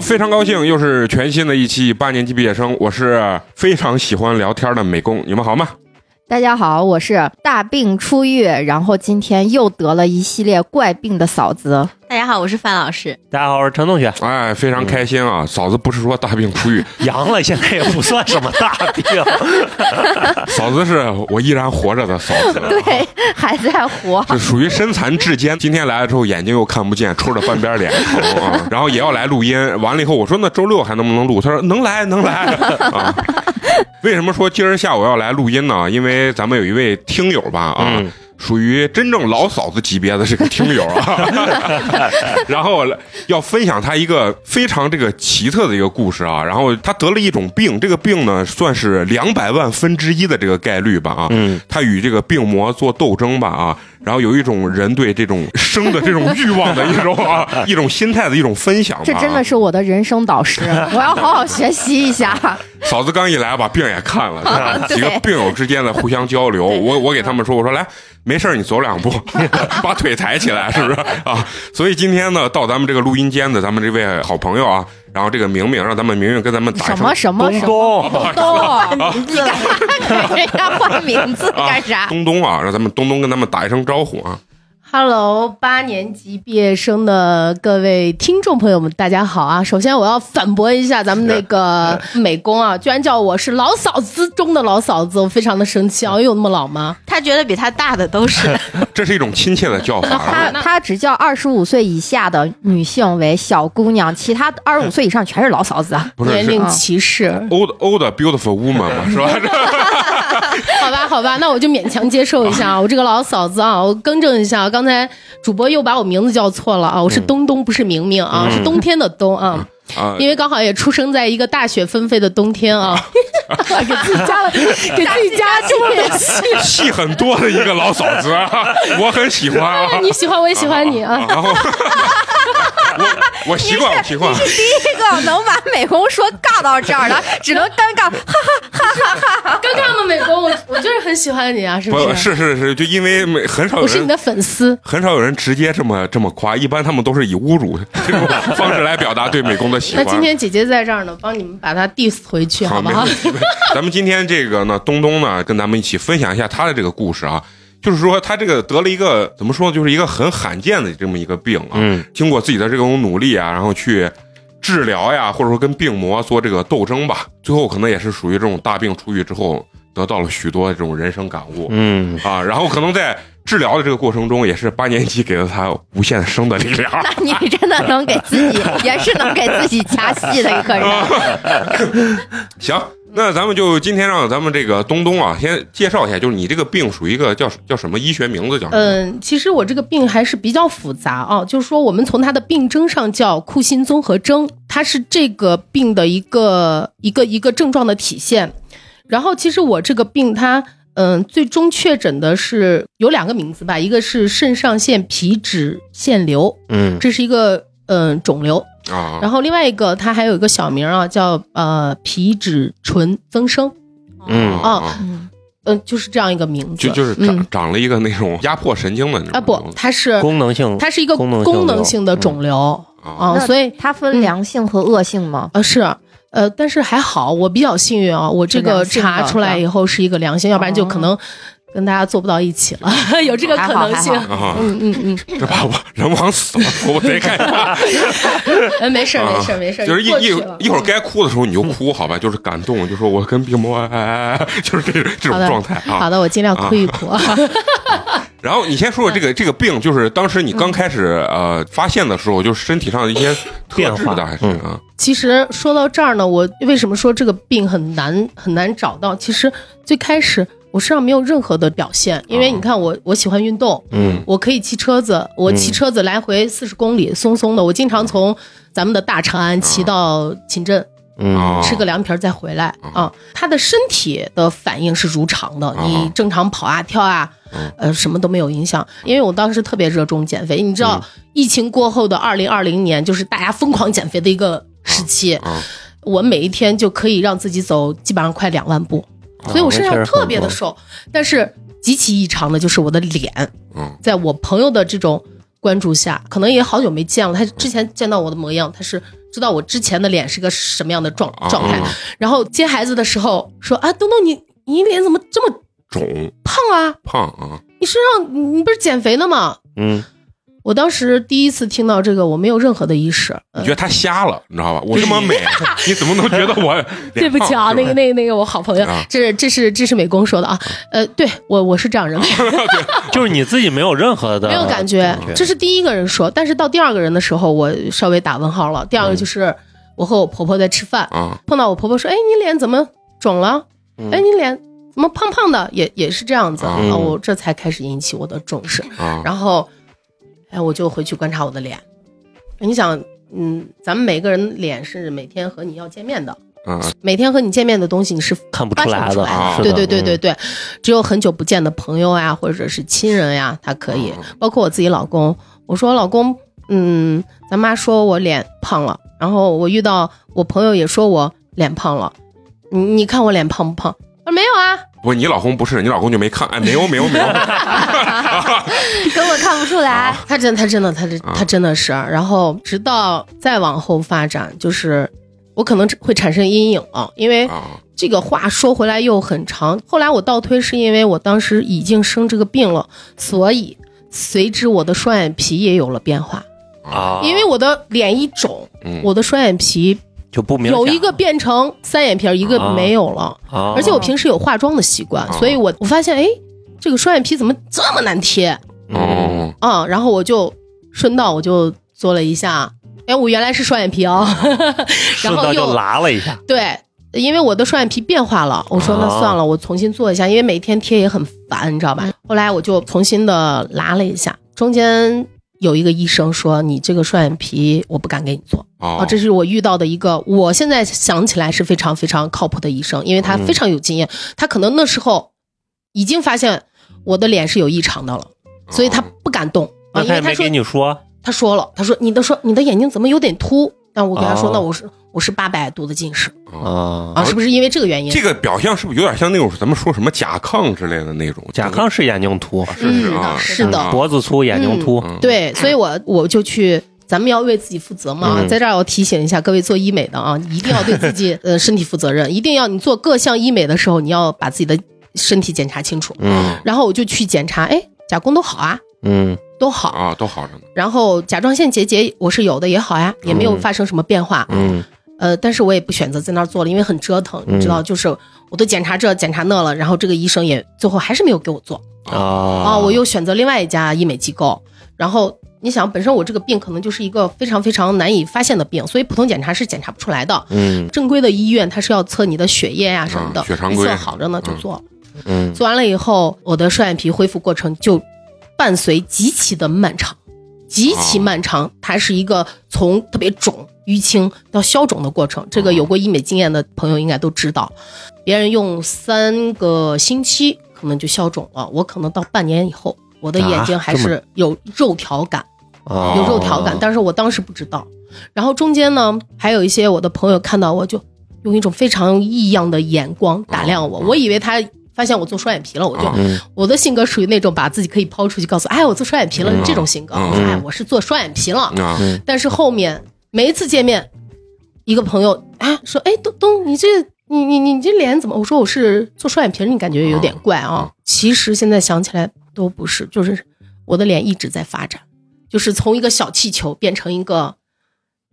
非常高兴，又是全新的一期八年级毕业生。我是非常喜欢聊天的美工，你们好吗？大家好，我是大病初愈，然后今天又得了一系列怪病的嫂子。大家好，我是范老师。大家好，我是陈同学。哎，非常开心啊！嫂子不是说大病初愈，阳了，现在也不算什么大病。嫂子是我依然活着的嫂子，对，还在活。这属于身残志坚。今天来了之后，眼睛又看不见，抽着半边脸疼啊，然后也要来录音。完了以后，我说那周六还能不能录？他说能来，能来啊。为什么说今儿下午要来录音呢？因为咱们有一位听友吧啊，属于真正老嫂子级别的这个听友啊，然后要分享他一个非常这个奇特的一个故事啊。然后他得了一种病，这个病呢算是两百万分之一的这个概率吧啊。嗯，他与这个病魔做斗争吧啊。然后有一种人对这种生的这种欲望的一种啊 一种心态的一种分享。这真的是我的人生导师，我要好好学习一下。嫂子刚一来，把病也看了，几个病友之间的互相交流。我我给他们说，我说来，没事你走两步，把腿抬起来，是不是啊？所以今天呢，到咱们这个录音间的咱们这位好朋友啊，然后这个明明，让咱们明明跟咱们打什么什么东东东东，你干嘛给人家换名字干啥？东东啊，让咱们东东跟咱们打一声招呼啊。Hello，八年级毕业生的各位听众朋友们，大家好啊！首先我要反驳一下咱们那个美工啊，居然叫我是老嫂子中的老嫂子，我非常的生气啊！我有那么老吗？他觉得比他大的都是 这是一种亲切的叫法。他他只叫二十五岁以下的女性为小姑娘，其他二十五岁以上全是老嫂子。不是是年龄歧视，old old beautiful woman 嘛，是吧？好吧，好吧，那我就勉强接受一下啊！我这个老嫂子啊，我更正一下，刚才主播又把我名字叫错了啊！我是东东，不是明明啊，是冬天的冬啊。啊，因为刚好也出生在一个大雪纷飞的冬天啊，给自己加了，给自己加这么点戏。戏很多的一个老嫂子，啊 我很喜欢啊。你喜欢我也喜欢你啊！然后我我习惯，我习惯。你是第一个能把美工说尬到这儿的，只能尴尬。哈哈哈哈哈哈尴尬吗，美工？我我就是很喜欢你啊，是不是？是是是，就因为美很少有人我是你的粉丝。很少有人直接这么这么夸，一般他们都是以侮辱这种方式来表达对美工的喜欢。那今天姐姐在这儿呢，帮你们把他 diss 回去，好不好。咱们今天这个呢，东东呢，跟咱们一起分享一下他的这个故事啊。就是说，他这个得了一个怎么说，就是一个很罕见的这么一个病啊。嗯，经过自己的这种努力啊，然后去治疗呀，或者说跟病魔做这个斗争吧，最后可能也是属于这种大病初愈之后，得到了许多这种人生感悟。嗯，啊，然后可能在治疗的这个过程中，也是八年级给了他无限生的力量。那你真的能给自己，也是能给自己加戏的一个人。行，那咱们就今天让咱们这个东东啊，先介绍一下，就是你这个病属于一个叫叫什么医学名字叫什么？嗯，其实我这个病还是比较复杂啊，就是说我们从它的病征上叫库欣综合征，它是这个病的一个一个一个症状的体现。然后其实我这个病它。嗯，最终确诊的是有两个名字吧，一个是肾上腺皮脂腺瘤，嗯，这是一个嗯肿瘤，啊，然后另外一个它还有一个小名啊，叫呃皮脂醇增生，嗯啊嗯、就是这样一个名字，就就是长、嗯。长了一个那种压迫神经的那种啊不它是功能性，它是一个功能性功能性的肿瘤。啊啊，所以它分良性和恶性吗？呃是呃，但是还好，我比较幸运啊，我这个查出来以后是一个良性，要不然就可能跟大家做不到一起了，有这个可能性。嗯嗯嗯，这把我人往死了，我得看一下。呃，没事儿没事儿没事儿，就是一一一会儿该哭的时候你就哭，好吧？就是感动，就说我跟病魔，哎哎哎，就是这这种状态啊。好的，我尽量哭一哭。然后你先说说这个这个病，就是当时你刚开始呃发现的时候，就是身体上的一些特变化质的，还是嗯啊其实说到这儿呢，我为什么说这个病很难很难找到？其实最开始我身上没有任何的表现，因为你看我我喜欢运动，嗯，我可以骑车子，我骑车子来回四十公里，松松的。我经常从咱们的大长安骑到秦镇，嗯。啊吃个凉皮儿再回来啊。他的身体的反应是如常的，啊你正常跑啊跳啊，呃，什么都没有影响。因为我当时特别热衷减肥，你知道，疫情过后的二零二零年，就是大家疯狂减肥的一个时期。啊我每一天就可以让自己走基本上快两万步，所以我身上特别的瘦，但是极其异常的就是我的脸，嗯在我朋友的这种关注下，可能也好久没见了。他之前见到我的模样，他是知道我之前的脸是个什么样的状状态。啊然后接孩子的时候说啊，东东你你脸怎么这么肿胖啊？胖啊，你身上你你不是减肥呢吗？嗯，我当时第一次听到这个，我没有任何的意识。呃你觉得他瞎了，你知道吧？我这么 美，你怎么能觉得我？对不起啊，那个那个那个我好朋友啊，这是这是这是美工说的啊，呃，对我我是这样认为，就是你自己没有任何的没有感觉，这是第一个人说，但是到第二个人的时候，我稍微打问号了。第二个就是我和我婆婆在吃饭，啊碰到我婆婆说：“哎，你脸怎么肿了？嗯哎，你脸怎么胖胖的？也也是这样子啊。嗯我这才开始引起我的重视，啊然后，哎，我就回去观察我的脸。你想，嗯，咱们每个人脸是每天和你要见面的，啊每天和你见面的东西你是看不出来的，对对对对嗯对，只有很久不见的朋友呀，或者是亲人呀，他可以。嗯包括我自己老公，我说老公，嗯，咱妈说我脸胖了，然后我遇到我朋友也说我脸胖了，你你看我脸胖不胖？没有啊，不，你老公不是，你老公就没看，哎，没有没有没有，根本看不出来。他真他真的他他真的是，然后直到再往后发展，就是我可能会产生阴影啊，因为啊。这个话说回来又很长。后来我倒推是因为我当时已经生这个病了，所以随之我的双眼皮也有了变化。啊，因为我的脸一肿，嗯。我的双眼皮就不明显有一个变成三眼皮儿，一个啊。没有了。啊，而且我平时有化妆的习惯，啊。所以我我发现哎，这个双眼皮怎么这么难贴？嗯。啊？然后我就顺道我就做了一下，哎，我原来是双眼皮啊，然后又拉了一下，对，因为我的双眼皮变化了，我说那啊。算了，我重新做一下，因为每天贴也很烦，你知道吧？后来我就重新的拉了一下，中间有一个医生说你这个双眼皮我不敢给你做。哦。啊，这是我遇到的一个，我现在想起来是非常非常靠谱的医生，因为他非常有经验，他可能那时候已经发现我的脸是有异常的了，所以他不敢动啊，那他也没因为他说给你说？他说了，他说你的说你的眼睛怎么有点凸？但我跟他说，哦那我是我是八百度的近视。哦啊啊，是不是因为这个原因？这个表象是不是有点像那种咱们说什么甲亢之类的那种？甲亢是眼睛凸，嗯是是啊，是的啊脖子粗，眼睛凸，嗯对，所以我我就去，咱们要为自己负责嘛。嗯在这儿要提醒一下各位做医美的啊，一定要对自己 呃身体负责任，一定要你做各项医美的时候，你要把自己的身体检查清楚。嗯然后我就去检查，哎，甲功都好啊，嗯都好。啊，都好着呢。然后甲状腺结节我是有的，也好呀，也没有发生什么变化。嗯呃，但是我也不选择在那儿做了，因为很折腾，你知道，就是我都检查这检查那了，然后这个医生也最后还是没有给我做。啊啊，我又选择另外一家医美机构。然后你想，本身我这个病可能就是一个非常非常难以发现的病，所以普通检查是检查不出来的。嗯正规的医院它是要测你的血液呀、什么的，血常规测好着呢就做。嗯做完了以后，我的双眼皮恢复过程就伴随极其的漫长，极其漫长。它是一个从特别肿、淤青到消肿的过程。这个有过医美经验的朋友应该都知道，别人用三个星期可能就消肿了，我可能到半年以后，我的眼睛还是有肉条感。啊有肉条感，但是我当时不知道。然后中间呢，还有一些我的朋友看到我就用一种非常异样的眼光打量我，我以为他发现我做双眼皮了，我就、我的性格属于那种把自己可以抛出去，告诉哎我做双眼皮了、嗯。这种性格，嗯。我说哎我是做双眼皮了。但是后面每一次见面，一个朋友啊说哎东东你这。你你你这脸怎么？我说我是做双眼皮，你感觉有点怪啊。其实现在想起来都不是，就是我的脸一直在发展，就是从一个小气球变成一个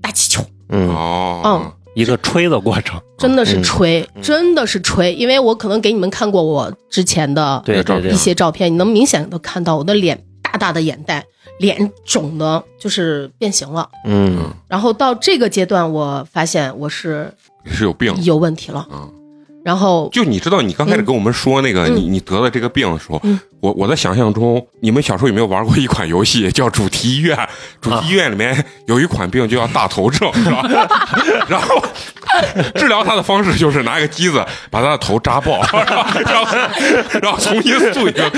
大气球，嗯，哦，一个吹的过程，真的是吹，嗯真的是吹。因为我可能给你们看过我之前的一，些照片，你能明显的看到我的脸大大的眼袋，脸肿的，就是变形了。嗯然后到这个阶段，我发现我是是有病有问题了。嗯。然后就你知道，你刚开始跟我们说那个嗯你你得了这个病的时候嗯，我我在想象中，你们小时候有没有玩过一款游戏叫主题医院？主题医院里面有一款病就叫大头症，是吧？然后治疗他的方式就是拿一个机子把他的头扎爆，然后然后重新塑一个。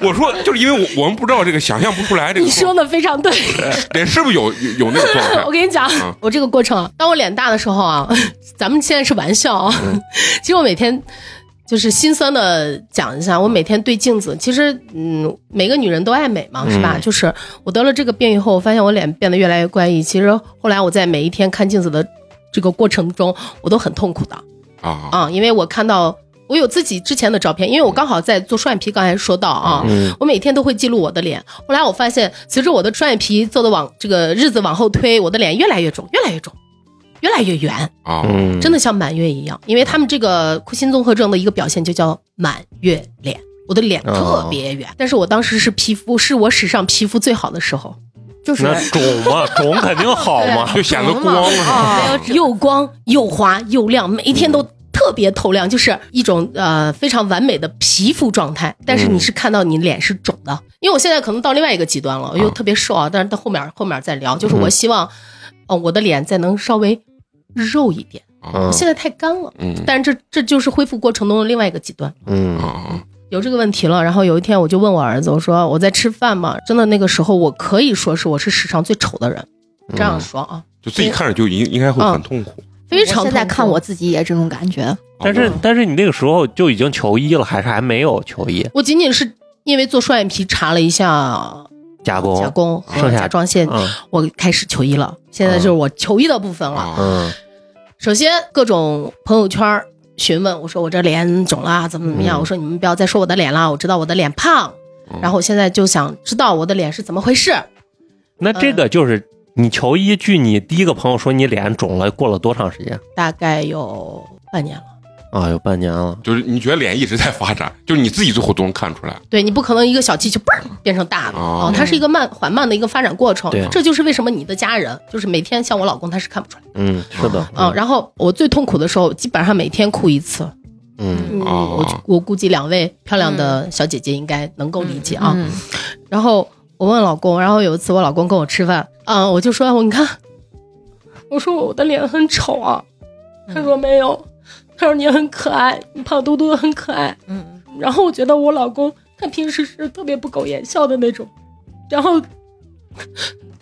我说，就是因为我我们不知道这个，想象不出来这个你说的非常对，脸是不是有有有那个状态 我？跟你讲嗯，我这个过程啊，当我脸大的时候啊，咱们现在是玩笑啊，嗯 其实我每天就是心酸的讲一下，我每天对镜子，其实嗯，每个女人都爱美嘛，是吧？嗯就是我得了这个病以后，我发现我脸变得越来越怪异。其实后来我在每一天看镜子的这个过程中，我都很痛苦的啊啊，因为我看到我有自己之前的照片，因为我刚好在做双眼皮，刚才说到啊，嗯我每天都会记录我的脸。后来我发现，随着我的双眼皮做的往这个日子往后推，我的脸越来越肿，越来越肿，越来越圆。啊嗯，真的像满月一样，因为他们这个库欣综合症的一个表现就叫满月脸，我的脸特别圆，但是我当时是皮肤是我史上皮肤最好的时候，就是那肿嘛，肿肯定好嘛。就显得光是吧？啊，又光又滑又亮，每一天都特别透亮，就是一种呃非常完美的皮肤状态。但是你是看到你脸是肿的，因为我现在可能到另外一个极端了，我又特别瘦啊，但是到后面后面再聊，就是我希望，哦、我的脸再能稍微肉一点，嗯现在太干了。嗯但是这这就是恢复过程中的另外一个极端。嗯啊有这个问题了，然后有一天我就问我儿子，我说我在吃饭嘛，真的那个时候我可以说是我是史上最丑的人，这样说啊，就自己看着就应应该会很痛苦。非常现在看我自己也这种感觉。但是但是你那个时候就已经求医了，还是还没有求医？我仅仅是因为做双眼皮查了一下加工加工和甲状腺，嗯我开始求医了。现在就是我求医的部分了。啊嗯首先各种朋友圈询问我说我这脸肿了怎么怎么样，嗯。我说你们不要再说我的脸了，我知道我的脸胖，嗯。然后我现在就想知道我的脸是怎么回事。那这个就是你求医，据你第一个朋友说你脸肿了，过了多长时间？大概有半年了。啊？有半年了。就是你觉得脸一直在发展，就是你自己最后都能看出来。对你不可能一个小气球嘣变成大的哦啊、它是一个慢缓慢的一个发展过程对。这就是为什么你的家人就是每天像我老公他是看不出来嗯，是的。嗯、然后我最痛苦的时候，基本上每天哭一次。嗯嗯，哦我我估计两位漂亮的小姐姐应该能够理解啊。嗯，然后我问老公，然后有一次我老公跟我吃饭，啊、我就说我你看，我说我的脸很丑啊，他说没有，他说你很可爱，你胖嘟嘟的很可爱。嗯，然后我觉得我老公他平时是特别不苟言笑的那种，然后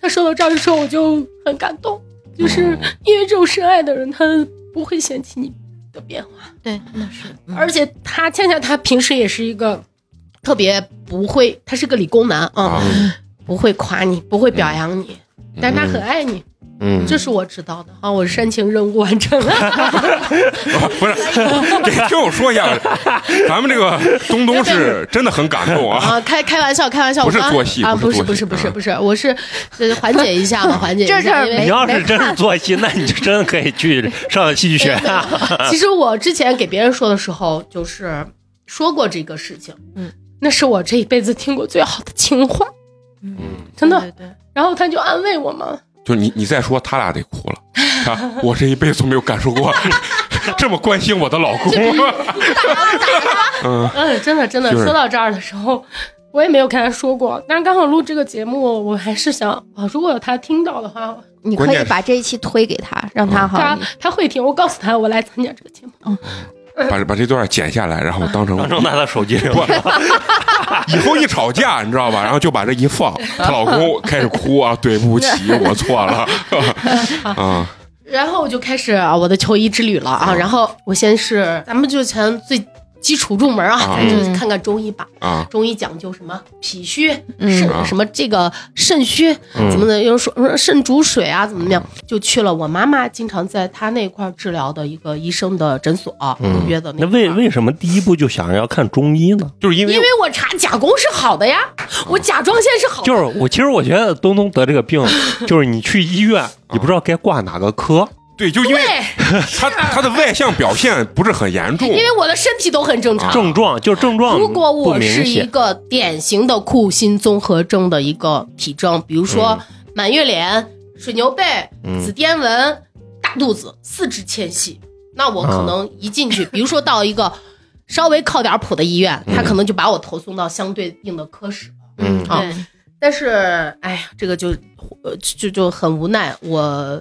他说到这儿的时候我就很感动，就是因为这种深爱的人，他不会嫌弃你的变化。对，那是，嗯而且他恰恰他平时也是一个特别不会，他是个理工男啊、啊不会夸你，不会表扬你，但是他很爱你，嗯，这是我知道的啊。我煽情任务完成了，不是，这听我说一下，咱们这个东东是真的很感动啊。啊，开开玩笑，开玩笑，不是做戏啊，不是不是不是不是我是呃缓解一下嘛，缓解一下，你要是真是做戏，那你就真的可以去上戏剧学院。其实我之前给别人说的时候，就是说过这个事情，嗯，那是我这一辈子听过最好的情话，嗯，真的。然后他就安慰我嘛，就你你再说，他俩得哭了。啊，我这一辈子都没有感受过 这么关心我的老公。嗯，嗯，真的真的，就是。说到这儿的时候，我也没有跟他说过，但是刚好录这个节目，我还是想啊，如果他听到的话，你可以把这一期推给他，让他好他他会听，我告诉他我来参加这个节目。把把这段剪下来，然后当成 当成他的手机铃不，以后一吵架，你知道吧？然后就把这一放，她老公开始哭啊，对不起，我错了。啊，然后我就开始啊我的求医之旅了啊，然后我先是咱们就从最基础入门啊，啊咱就看看中医吧。啊中医讲究什么脾虚、嗯肾、啊什么这个肾虚，嗯怎么的？有人说说肾主水啊，怎么怎么样？就去了我妈妈经常在她那块儿治疗的一个医生的诊所、嗯约的那为为什么第一步就想着要看中医呢？就是因为因为我查甲功是好的呀，我甲状腺是好的，就是我其实我觉得东东得这个病，就是你去医院，你不知道该挂哪个科。对，就因为对，他他的外向表现不是很严重。因，为我的身体都很正常。症状就是症状如果我是一，个典型的库欣综合症的一个体征，比如说满月脸、水牛背、嗯紫癜纹、大肚子、四肢纤细，那我可能一进去，比如说到一个稍微靠点谱的医院，他可能就把我投送到相对应的科室。嗯。啊但是，哎呀，这个就呃就就很无奈，我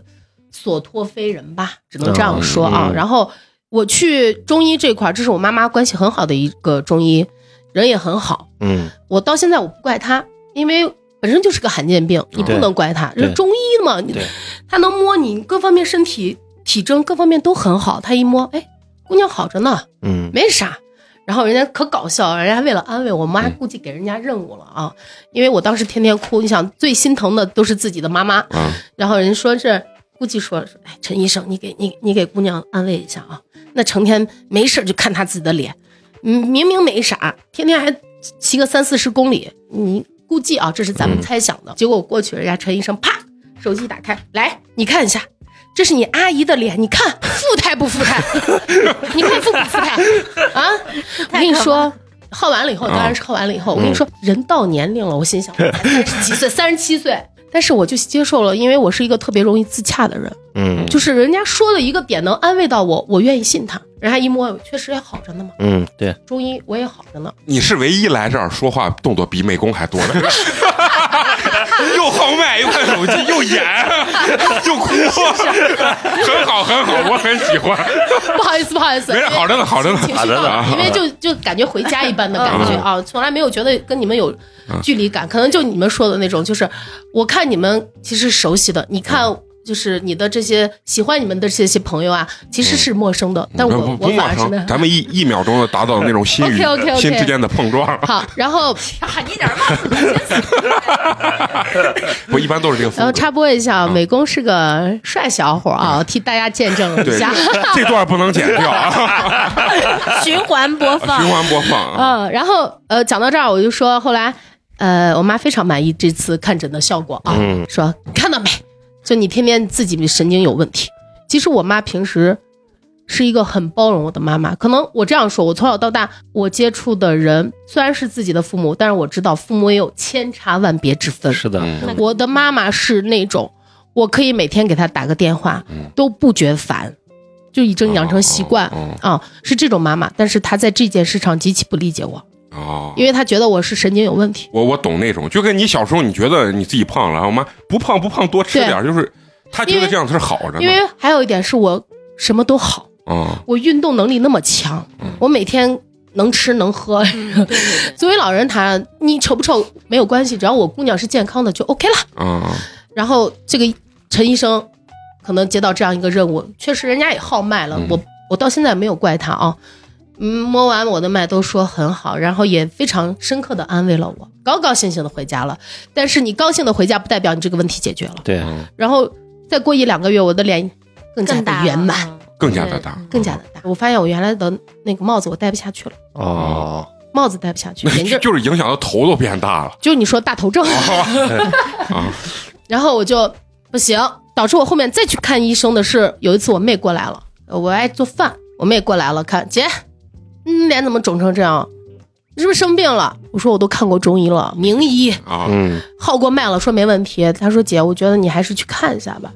所托非人吧，只能这样说啊。嗯嗯然后我去中医这块儿，这是我妈妈关系很好的一个中医，人也很好。嗯我到现在我不怪他，因为本身就是个罕见病，你不能怪他。对这中医嘛，你对他能摸你各方面身体体征各方面都很好，他一摸，哎，姑娘好着呢，嗯没啥。然后人家可搞笑，人家为了安慰我妈，估计给人家任务了啊，因为我当时天天哭，你想最心疼的都是自己的妈妈，啊，然后人说是估计说说，哎，陈医生，你给你你给姑娘安慰一下啊，那成天没事就看她自己的脸，嗯，明明没啥，天天还骑个三四十公里，你估计啊，这是咱们猜想的。结果我过去，人家陈医生啪，手机打开，来你看一下，这是你阿姨的脸，你看富态不富态？你看富不富态啊？我跟你说。耗完了以后，当然是耗完了以后。我跟你说，人到年龄了，我心想，几岁，三十七岁，但是我就接受了，因为我是一个特别容易自洽的人，嗯就是人家说的一个点能安慰到我，我愿意信他。人家一摸，确实也好着呢嘛。嗯，对，中医我也好着呢，你是唯一来这儿说话动作比美工还多的，又号脉，又看手机，又演，又哭 很好，很好，我很喜欢。不好意思，不好意思，没事，好着呢，好着呢，情绪到好着呢了，因为就就感觉回家一般的感觉啊，从来没有觉得跟你们有距离感，可能就你们说的那种，就是我看你们其实熟悉的，你看。就是你的这些喜欢你们的这些朋友啊，其实是陌生的，但我我陌生反而是那，咱们一一秒钟的达到那种心与 OK，OK，OK 心之间的碰撞，好，然后 喊你点儿嘛，我一般都是这个风格。然后插播一下啊，美工是个帅小伙啊，替大家见证一下。，这段不能剪掉啊，循环播放循。环播放啊。嗯，然后呃，讲到这儿我就说，后来呃，我妈非常满意这次看诊的效果啊，嗯说看到没，就你天天自己神经有问题。其实我妈平时是一个很包容我的妈妈，可能我这样说，我从小到大我接触的人虽然是自己的父母，但是我知道父母也有千差万别之分。是的，嗯我的妈妈是那种，我可以每天给她打个电话，都不觉得烦，就已经养成习惯哦啊、是这种妈妈。但是她在这件事上极其不理解我，哦，因为他觉得我是神经有问题。我我懂那种，就跟你小时候你觉得你自己胖了，然后妈不胖不胖多吃点，就是他觉得这样是好着呢。因为还有一点是我什么都好，啊，我运动能力那么强，我每天能吃能喝。作为老人他，你丑不丑没有关系，只要我姑娘是健康的就 OK 了。啊，然后这个陈医生可能接到这样一个任务，确实人家也号脉了，嗯我我到现在没有怪他啊。嗯，摸完我的脉都说很好，然后也非常深刻的安慰了我，高高兴兴的回家了。但是你高兴的回家，不代表你这个问题解决了。对，然后再过一两个月，我的脸更加的圆满，更加的大，更加的大。我发现我原来的那个帽子我戴不下去了，哦，帽子戴不下去，眼镜就就是影响到头都变大了就是你说大头症，啊。然后我就不行，导致我后面再去看医生的是有一次我妹过来了，呃我爱做饭，我妹过来了，看姐，你脸怎么肿成这样？你是不是生病了？我说我都看过中医了，名医啊，嗯，号过脉了，说没问题。他说姐，我觉得你还是去看一下吧，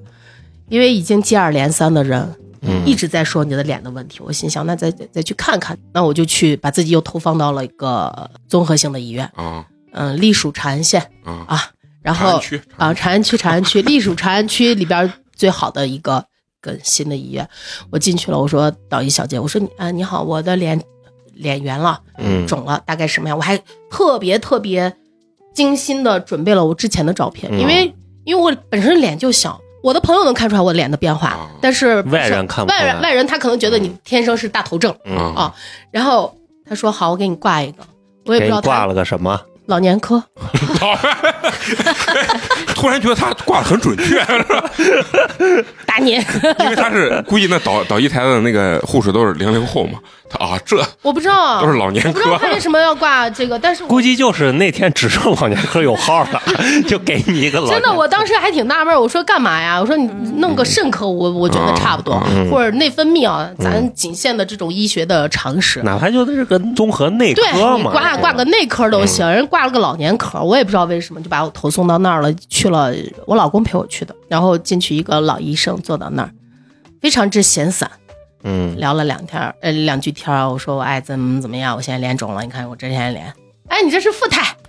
因为已经接二连三的人嗯一直在说你的脸的问题。我心想，那再再再去看看，那我就去把自己又投放到了一个综合性的医院，啊嗯，隶属长安县啊！啊，然后长安区啊，长安区，长安区隶属长安区里边最好的一个跟新的医院，我进去了，我说导医小姐，我说你啊你好，我的脸脸圆了，嗯肿了，大概什么样？我还特别特别精心的准备了我之前的照片，嗯因为因为我本身脸就小。我的朋友能看出来我脸的变化，啊但是是外人看不出来外人外人他可能觉得你天生是大头症，嗯，啊然后他说好，我给你挂一个，我也不知道挂了个什么？老年科，突然觉得他挂的很准确，大年，因为他是估计那导导医台的那个护士都是零零后嘛，他啊这 我不知道，都是老年我不知道科他为什么要挂这个，但是我估计就是那天只剩老年科有号了，就给你一个老真的，我当时还挺纳闷，我说干嘛呀？我说你弄个肾科，我我觉得差不多，或者内分泌啊，咱仅限的这种医学的常识。哪怕就是个综合内科嘛，挂挂个内科都行，人挂了个老年科，我也不知道为什么就把我投送到那儿了，去了我老公陪我去的，然后进去一个老医生坐到那儿，非常之闲散，嗯，聊了两天，呃两句天儿，我说我爱怎么怎么样，我现在脸肿了，你看我这现脸，哎，你这是富态，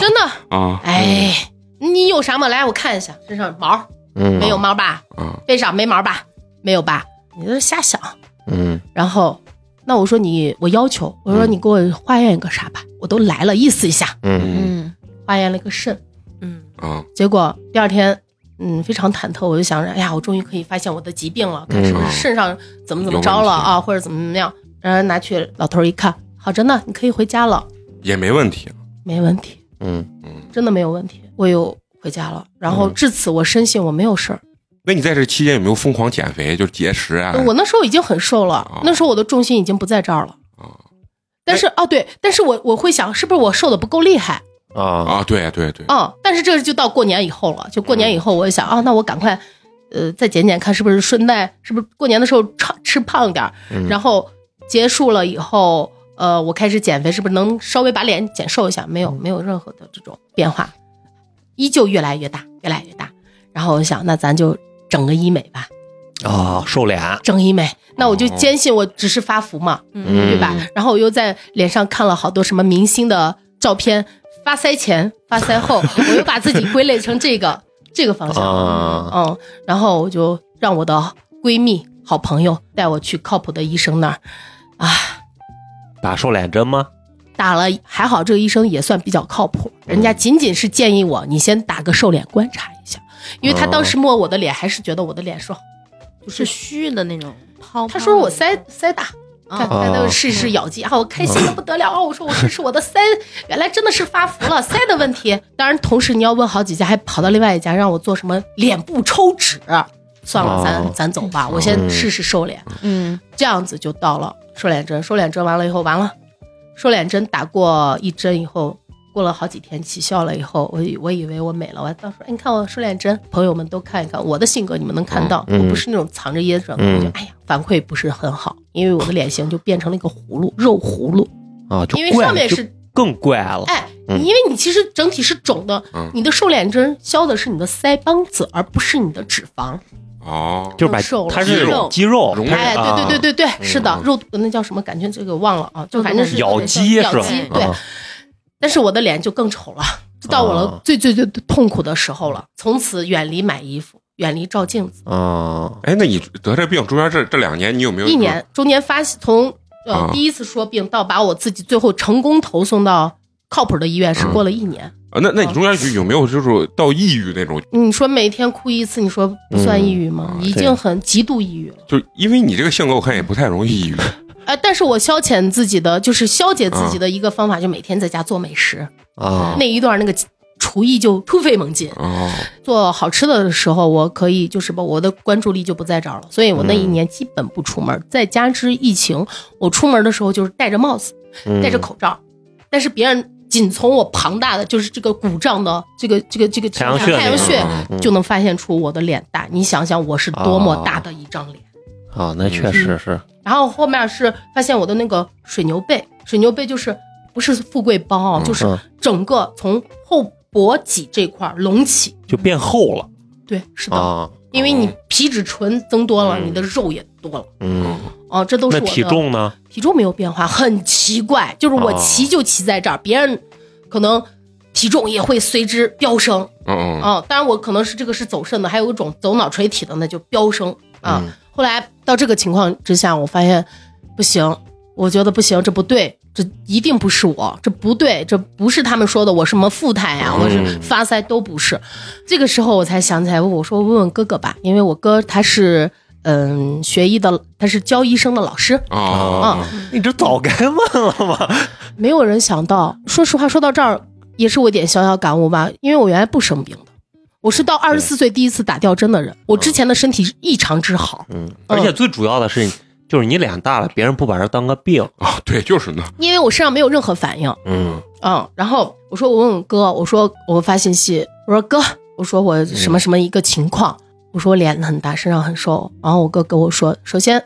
真的，啊哎，你有啥吗？来我看一下，身上毛嗯没有毛吧？啊背上没毛吧？没有吧？你这是瞎想。嗯然后，那我说你，我要求，我说你给我化验一个啥吧？我都来了，意思一下，嗯嗯，化验了个肾。嗯，啊结果第二天，嗯，非常忐忑，我就想着，哎呀，我终于可以发现我的疾病了，看是不是肾上怎么怎么着了啊，或者怎么怎么样。然后拿去，老头一看，好着呢，你可以回家了，也没问题。没问题，嗯嗯，真的没有问题。我又回家了，然后嗯至此我深信我没有事儿。那你在这期间有没有疯狂减肥，就是节食啊？我那时候已经很瘦了，那时候我的重心已经不在这儿了。但是哦对，但是我我会想，是不是我瘦的不够厉害？啊，啊，对对对，嗯，但是这就到过年以后了，就过年以后，我就想啊，那我赶快，呃，再减减看，是不是顺带，是不是过年的时候吃吃胖点儿，然后结束了以后，呃，我开始减肥，是不是能稍微把脸减瘦一下？没有，没有任何的这种变化，依旧越来越大，越来越大。然后我想，那咱就整个医美吧，啊，瘦脸，整医美。那我就坚信我只是发福嘛，嗯对吧？然后我又在脸上看了好多什么明星的照片，发腮前、发腮后，我又把自己归类成这个 这个方向，啊，嗯，然后我就让我的闺蜜、好朋友带我去靠谱的医生那儿，啊，打瘦脸针吗？打了还好，这个医生也算比较靠谱，人家仅仅是建议我你先打个瘦脸观察一下，因为他当时摸我的脸，还是觉得我的脸是是虚的那种泡。他说我腮腮大，看啊看那个试试咬肌，啊，我开心的不得了。哦，我说我试试我的腮，原来真的是发福了，腮的问题。当然，同时你要问好几家，还跑到另外一家让我做什么脸部抽脂。算了，咱哦咱走吧，我先试试瘦脸。嗯，这样子就到了瘦脸针，瘦脸针完了以后，完了，瘦脸针打过一针以后，过了好几天起效了以后，我以我以为我美了，我还到时候，哎，你看我瘦脸针，朋友们都看一看，我的性格你们能看到，嗯我不是那种藏着掖着的，嗯我就哎呀，反馈不是很好，因为我的脸型就变成了一个葫芦，肉葫芦，啊，就因为上面是。更怪了，哎，嗯因为你其实整体是肿的，嗯你的瘦脸针消的是你的腮帮子，而不是你的脂肪。哦，就是把瘦了它是肌肉肌肉哎，啊对对对对对，是的嗯，肉那叫什么？感觉这个忘了啊，就反正是咬肌咬是吧？肌对。啊但是我的脸就更丑了，就到我了啊最最最痛苦的时候了。从此远离买衣服，远离照镜子。哦，哎，那你得这病中间这这两年，你有没有一年中间发从呃啊第一次说病到把我自己最后成功投送到靠谱的医院是嗯过了一年。啊？那那你中间有有没有就是到抑郁那种？你说每天哭一次，你说不算抑郁吗？嗯已经很极度抑郁了。就是因为你这个性格，我看也不太容易抑郁。哎，但是我消遣自己的，就是消解自己的一个方法，就每天在家做美食。啊，那一段那个厨艺就突飞猛进。哦，做好吃的的时候，我可以就是把我的关注力就不在这儿了，所以我那一年基本不出门。再加之疫情，我出门的时候就是戴着帽子，嗯。戴着口罩，但是别人仅从我庞大的就是这个鼓胀的这个这个这个太阳穴太阳穴嗯就能发现出我的脸大。你想想我是多么大的一张脸。啊，那确实是。然后后面是发现我的那个水牛背，水牛背就是不是富贵包就是嗯。整个从后脖脊这块儿隆起。就变厚了对，是的，啊，因为你皮质醇增多了，嗯你的肉也多了。嗯，哦，这都是我的体重呢？体重没有变化，很奇怪，就是我哦骑就骑在这儿，别人可能体重也会随之飙升。嗯嗯啊、当然我可能是这个是走肾的，还有一种走脑垂体的，那就飙升啊。嗯后来到这个情况之下，我发现不行，我觉得不行，这不对，这一定不是我，这不对，这不是他们说的我什么富态呀、嗯。我是发腮都不是。这个时候我才想起来，我说问问哥哥吧，因为我哥他是嗯学医的，他是教医生的老师，啊啊。你这早该问了嘛？没有人想到，说实话，说到这儿也是我一点小小感悟吧，因为我原来不生病的，我是到二十四岁第一次打吊针的人，我之前的身体异常之好，嗯，而且最主要的是，就是你脸大了，别人不把这当个病。啊，对，就是呢。因为我身上没有任何反应，嗯嗯，然后我说我问我哥，我说我发信息，我说哥，我说我什么什么一个情况，我说我脸很大，身上很瘦，然后我哥跟我说，首先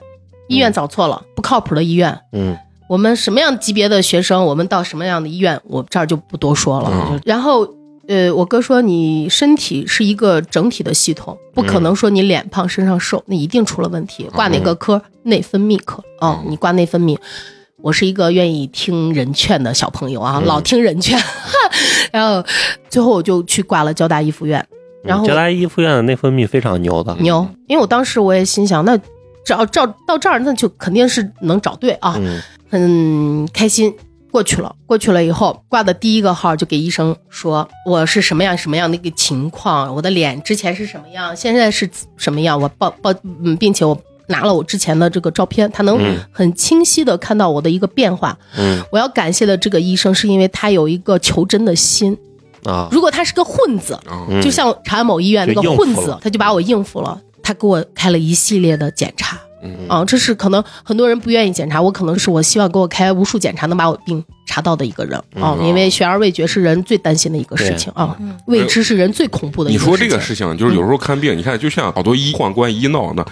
医院找错了，不靠谱的医院。嗯我们什么样级别的学生，我们到什么样的医院，我这儿就不多说了。嗯然后，呃，我哥说你身体是一个整体的系统，不可能说你脸胖身上瘦，那一定出了问题。挂哪个科？内分泌科。哦，你挂内分泌。我是一个愿意听人劝的小朋友啊，老听人劝。然后最后我就去挂了交大一附院，然后交大一附院的内分泌非常牛的。牛，因为我当时我也心想，那只要照到这儿，那就肯定是能找对啊。嗯很开心。过去了，过去了以后，挂的第一个号就给医生说我是什么样什么样的一个情况，我的脸之前是什么样，现在是什么样，我报报嗯，并且我拿了我之前的这个照片，他能嗯很清晰的看到我的一个变化。嗯我要感谢的这个医生，是因为他有一个求真的心。啊，如果他是个混子，就像长安某医院那个混子了，他就把我应付了。他给我开了一系列的检查，嗯啊，这是可能很多人不愿意检查，我可能是我希望给我开无数检查能把我病查到的一个人啊，嗯因为悬而未决是人最担心的一个事情啊，未知是人最恐怖的一你个事情。说这个事情，就是有时候看病，你看，就像好多医患官医闹呢，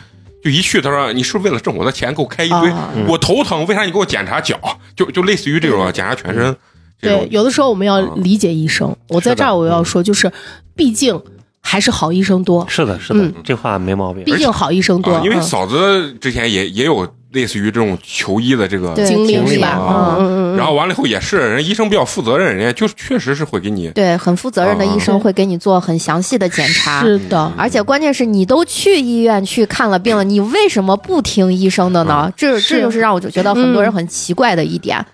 就一去他说你是不是为了挣我的钱给我开一堆啊，我头疼，为啥你给我检查脚？就就类似于这种啊检查全身，这对种，有的时候我们要理解医生。我在这儿我要说，就是毕竟还是好医生多，是的，是的嗯，这话没毛病。毕竟好医生多啊，，因为嗯嫂子之前也也有类似于这种求医的这个经历是吧？啊嗯嗯嗯。然后完了以后也是，人医生比较负责任，人家就是确实是会给你对，很负责任的医啊生会给你做很详细的检查。是的，而且关键是你都去医院去看了病了，你为什么不听医生的呢？这这就是让我就觉得很多人很奇怪的一点。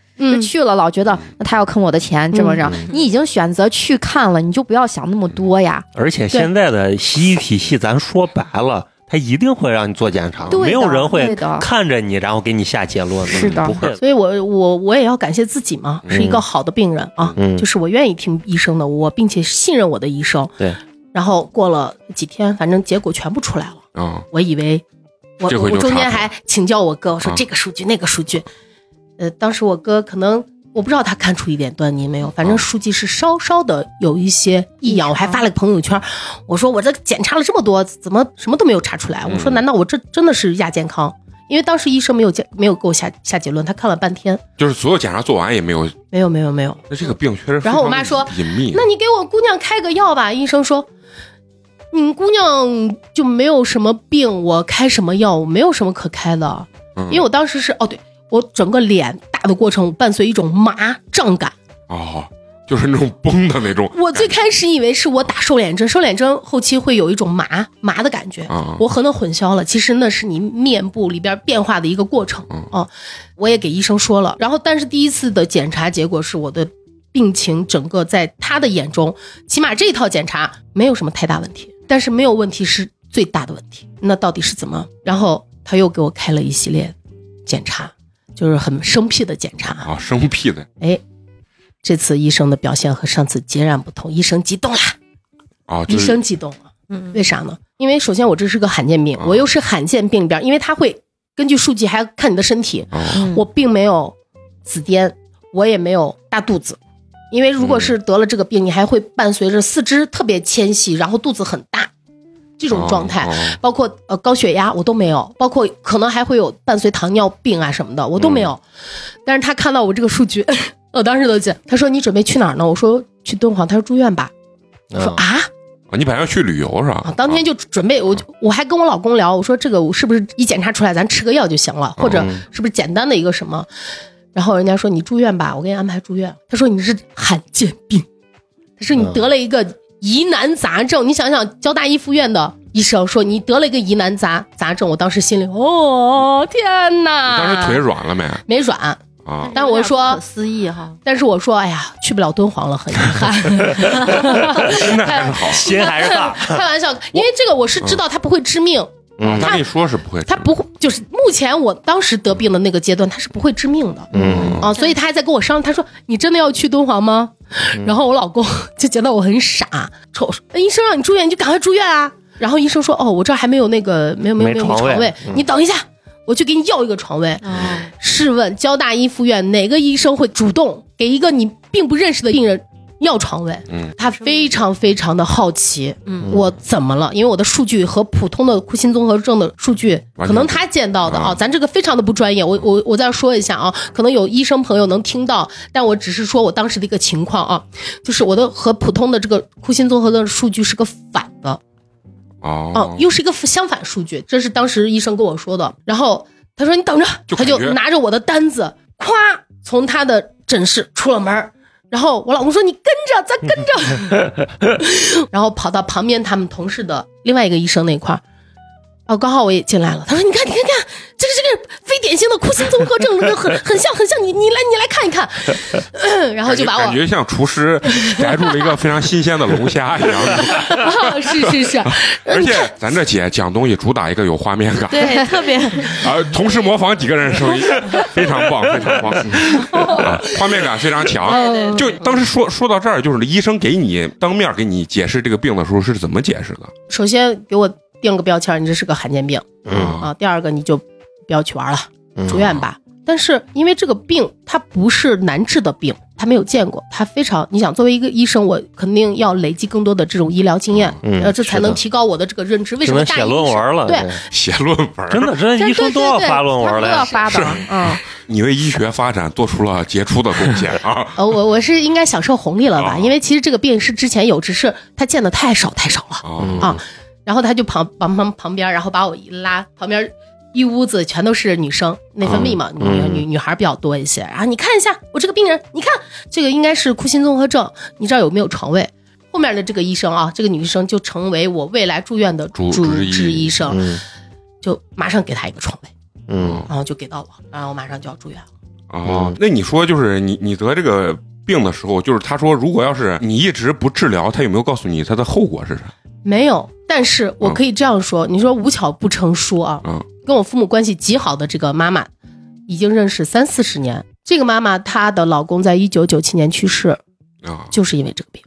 去了老觉得那他要坑我的钱，这么着，你已经选择去看了，你就不要想那么多呀。而且现在的西医体系，咱说白了，他一定会让你做检查，没有人会看着你然后给你下结论，是的不会。所以我我我也要感谢自己嘛，是一个好的病人啊，嗯。就是我愿意听医生的，我并且信任我的医生。对，然后过了几天，反正结果全部出来了，啊我以为我我中间还请教我哥，我说啊这个数据那个数据，呃，当时我哥可能。我不知道他看出一点端倪没有，反正啊数据是稍稍的有一些异样，我还发了个朋友圈，我说我这检查了这么多，怎么什么都没有查出来？我说嗯难道我这真的是亚健康？因为当时医生没有结没有给我下下结论，他看了半天，就是所有检查做完也没有，没有没有没有。那这个病确实然后我妈说隐秘，那你给我姑娘开个药吧。医生说，你姑娘就没有什么病，我开什么药？我没有什么可开的。嗯因为我当时是哦，对我整个脸大的过程伴随一种麻胀感。哦，就是那种崩的那种我最开始以为是我打瘦脸针，瘦脸针后期会有一种麻麻的感觉，嗯我和那混淆了。其实那是你面部里边变化的一个过程嗯哦。我也给医生说了，然后但是第一次的检查结果是我的病情整个在他的眼中，起码这一套检查没有什么太大问题，但是没有问题是最大的问题。那到底是怎么？然后他又给我开了一系列检查，就是很生僻的检查。啊生僻的哎，这次医生的表现和上次截然不同，医生激动啦，啊，就医生激动了。嗯，为啥呢？因为首先我这是个罕见病，啊我又是罕见病里边，因为他会根据数据还要看你的身体，我并没有紫癜，我也没有大肚子。因为如果是得了这个病，你还会伴随着四肢特别纤细，然后肚子很大这种状态，啊包括呃高血压我都没有，包括可能还会有伴随糖尿病啊什么的，我都没有。但是他看到我这个数据，我当时都惊，他说你准备去哪儿呢？我说去敦煌，他说住院吧。我说嗯啊啊，你本来要去旅游是吧啊，？当天就准备，我就我还跟我老公聊，我说这个我是不是一检查出来咱吃个药就行了，或者嗯是不是简单的一个什么？然后人家说你住院吧，我给你安排住院。他说你是罕见病，他说你嗯得了一个疑难杂症。你想想，交大一附院的医生说你得了一个疑难杂杂症，我当时心里哦天你哪！当时腿软了没没软，啊？但我说不可思议哈，但是我说哎呀，去不了敦煌了，很遗憾。现在还是好，心还是大。开玩笑，因为这个我是知道他不会致命。嗯他一说是不会，他不会，就是目前我当时得病的那个阶段，他是不会致命的。嗯啊，所以他还在跟我商量，他说：“你真的要去敦煌吗？”然后我老公 就觉得我很傻，说：“我说哎医生让你住院，你就赶快住院啊。”然后医生说：“哦，我这儿还没有那个，没有没有没有床位你等一下，我去给你要一个床位。哦，试问交大一附院哪个医生会主动给一个你并不认识的病人要床位？嗯他非常非常的好奇，嗯我怎么了？因为我的数据和普通的库欣综合症的数据，可能他见到的啊啊，咱这个非常的不专业。我我我再说一下啊，可能有医生朋友能听到，但我只是说我当时的一个情况啊，就是我的和普通的这个库欣综合症数据是个反的哦啊，又是一个相反数据，这是当时医生跟我说的。然后他说你等着，他就拿着我的单子，咵从他的诊室出了门儿然后我老公说：“你跟着，咱跟着。”然后跑到旁边他们同事的另外一个医生那块儿，哦，刚好我也进来了。他说：“你看，你看看，这个这个非典典型的库欣综合症，很很像很像你，你来你来看一看，然后就把我感觉像厨师逮住了一个非常新鲜的龙虾一样。啊是是是，而且咱这姐讲东西主打一个有画面感，对，特别 啊，同时模仿几个人声音，非常棒，非常棒，嗯啊画面感非常强。嗯就当时说说到这儿，就是医生给你当面给你解释这个病的时候是怎么解释的？首先给我定个标签，你这是个罕见病嗯啊。第二个你就不要去玩了，嗯住院吧。但是因为这个病它不是难治的病，他没有见过，他非常你想作为一个医生，我肯定要累积更多的这种医疗经验，嗯呃，这才能提高我的这个认知。为什么写大论文了，对，写论文，真的，真的医生都要发论文他都要了。发的，嗯，你为医学发展做出了杰出的贡献啊！呃，我我是应该享受红利了吧？啊因为其实这个病是之前有，只是他见的太少太少了。啊啊，然后他就旁旁旁旁边，然后把我一拉，旁边一屋子全都是女生，内分泌嘛，女嗯女女孩比较多一些。然后你看一下我这个病人，你看这个应该是库欣综合症，你知道有没有床位？后面的这个医生啊，这个女医生就成为我未来住院的主主治医生，嗯就马上给他一个床位，嗯然后就给到我，然后我马上就要住院了。哦，那你说就是你你得这个病的时候，就是他说如果要是你一直不治疗，他有没有告诉你他的后果是啥？没有，但是我可以这样说，你说无巧不成书啊，嗯跟我父母关系极好的这个妈妈，已经认识三四十年。这个妈妈她的老公在一九九七年去世，啊就是因为这个病。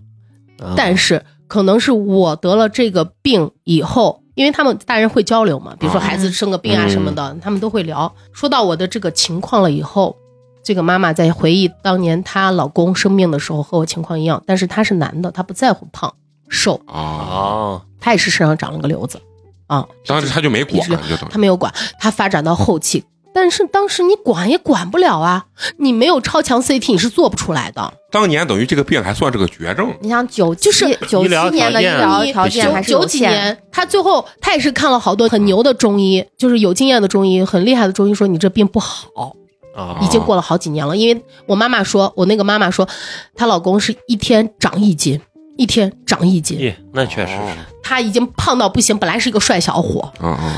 啊但是可能是我得了这个病以后，因为他们大人会交流嘛，比如说孩子生个病啊嗯什么的，他们都会聊。说到我的这个情况了以后，这个妈妈在回忆当年她老公生病的时候和我情况一样，但是他是男的，他不在乎胖瘦，啊！啊，他也是身上长了个瘤子啊。当时他就没管，就等他没有管，他发展到后期，但是当时你管也管不了啊，你没有超强 CT 你是做不出来的。当年等于这个病还算是个绝症你想九就是七九七年的医疗条件还是九几，年，他最后他也是看了好多很牛的中医，就是有经验的中医，很厉害的中医说你这病不好，啊已经过了好几年了。因为我妈妈说，我那个妈妈说，她老公是一天长一斤，一天长一斤，咦，那确实是，他已经胖到不行，本来是一个帅小伙，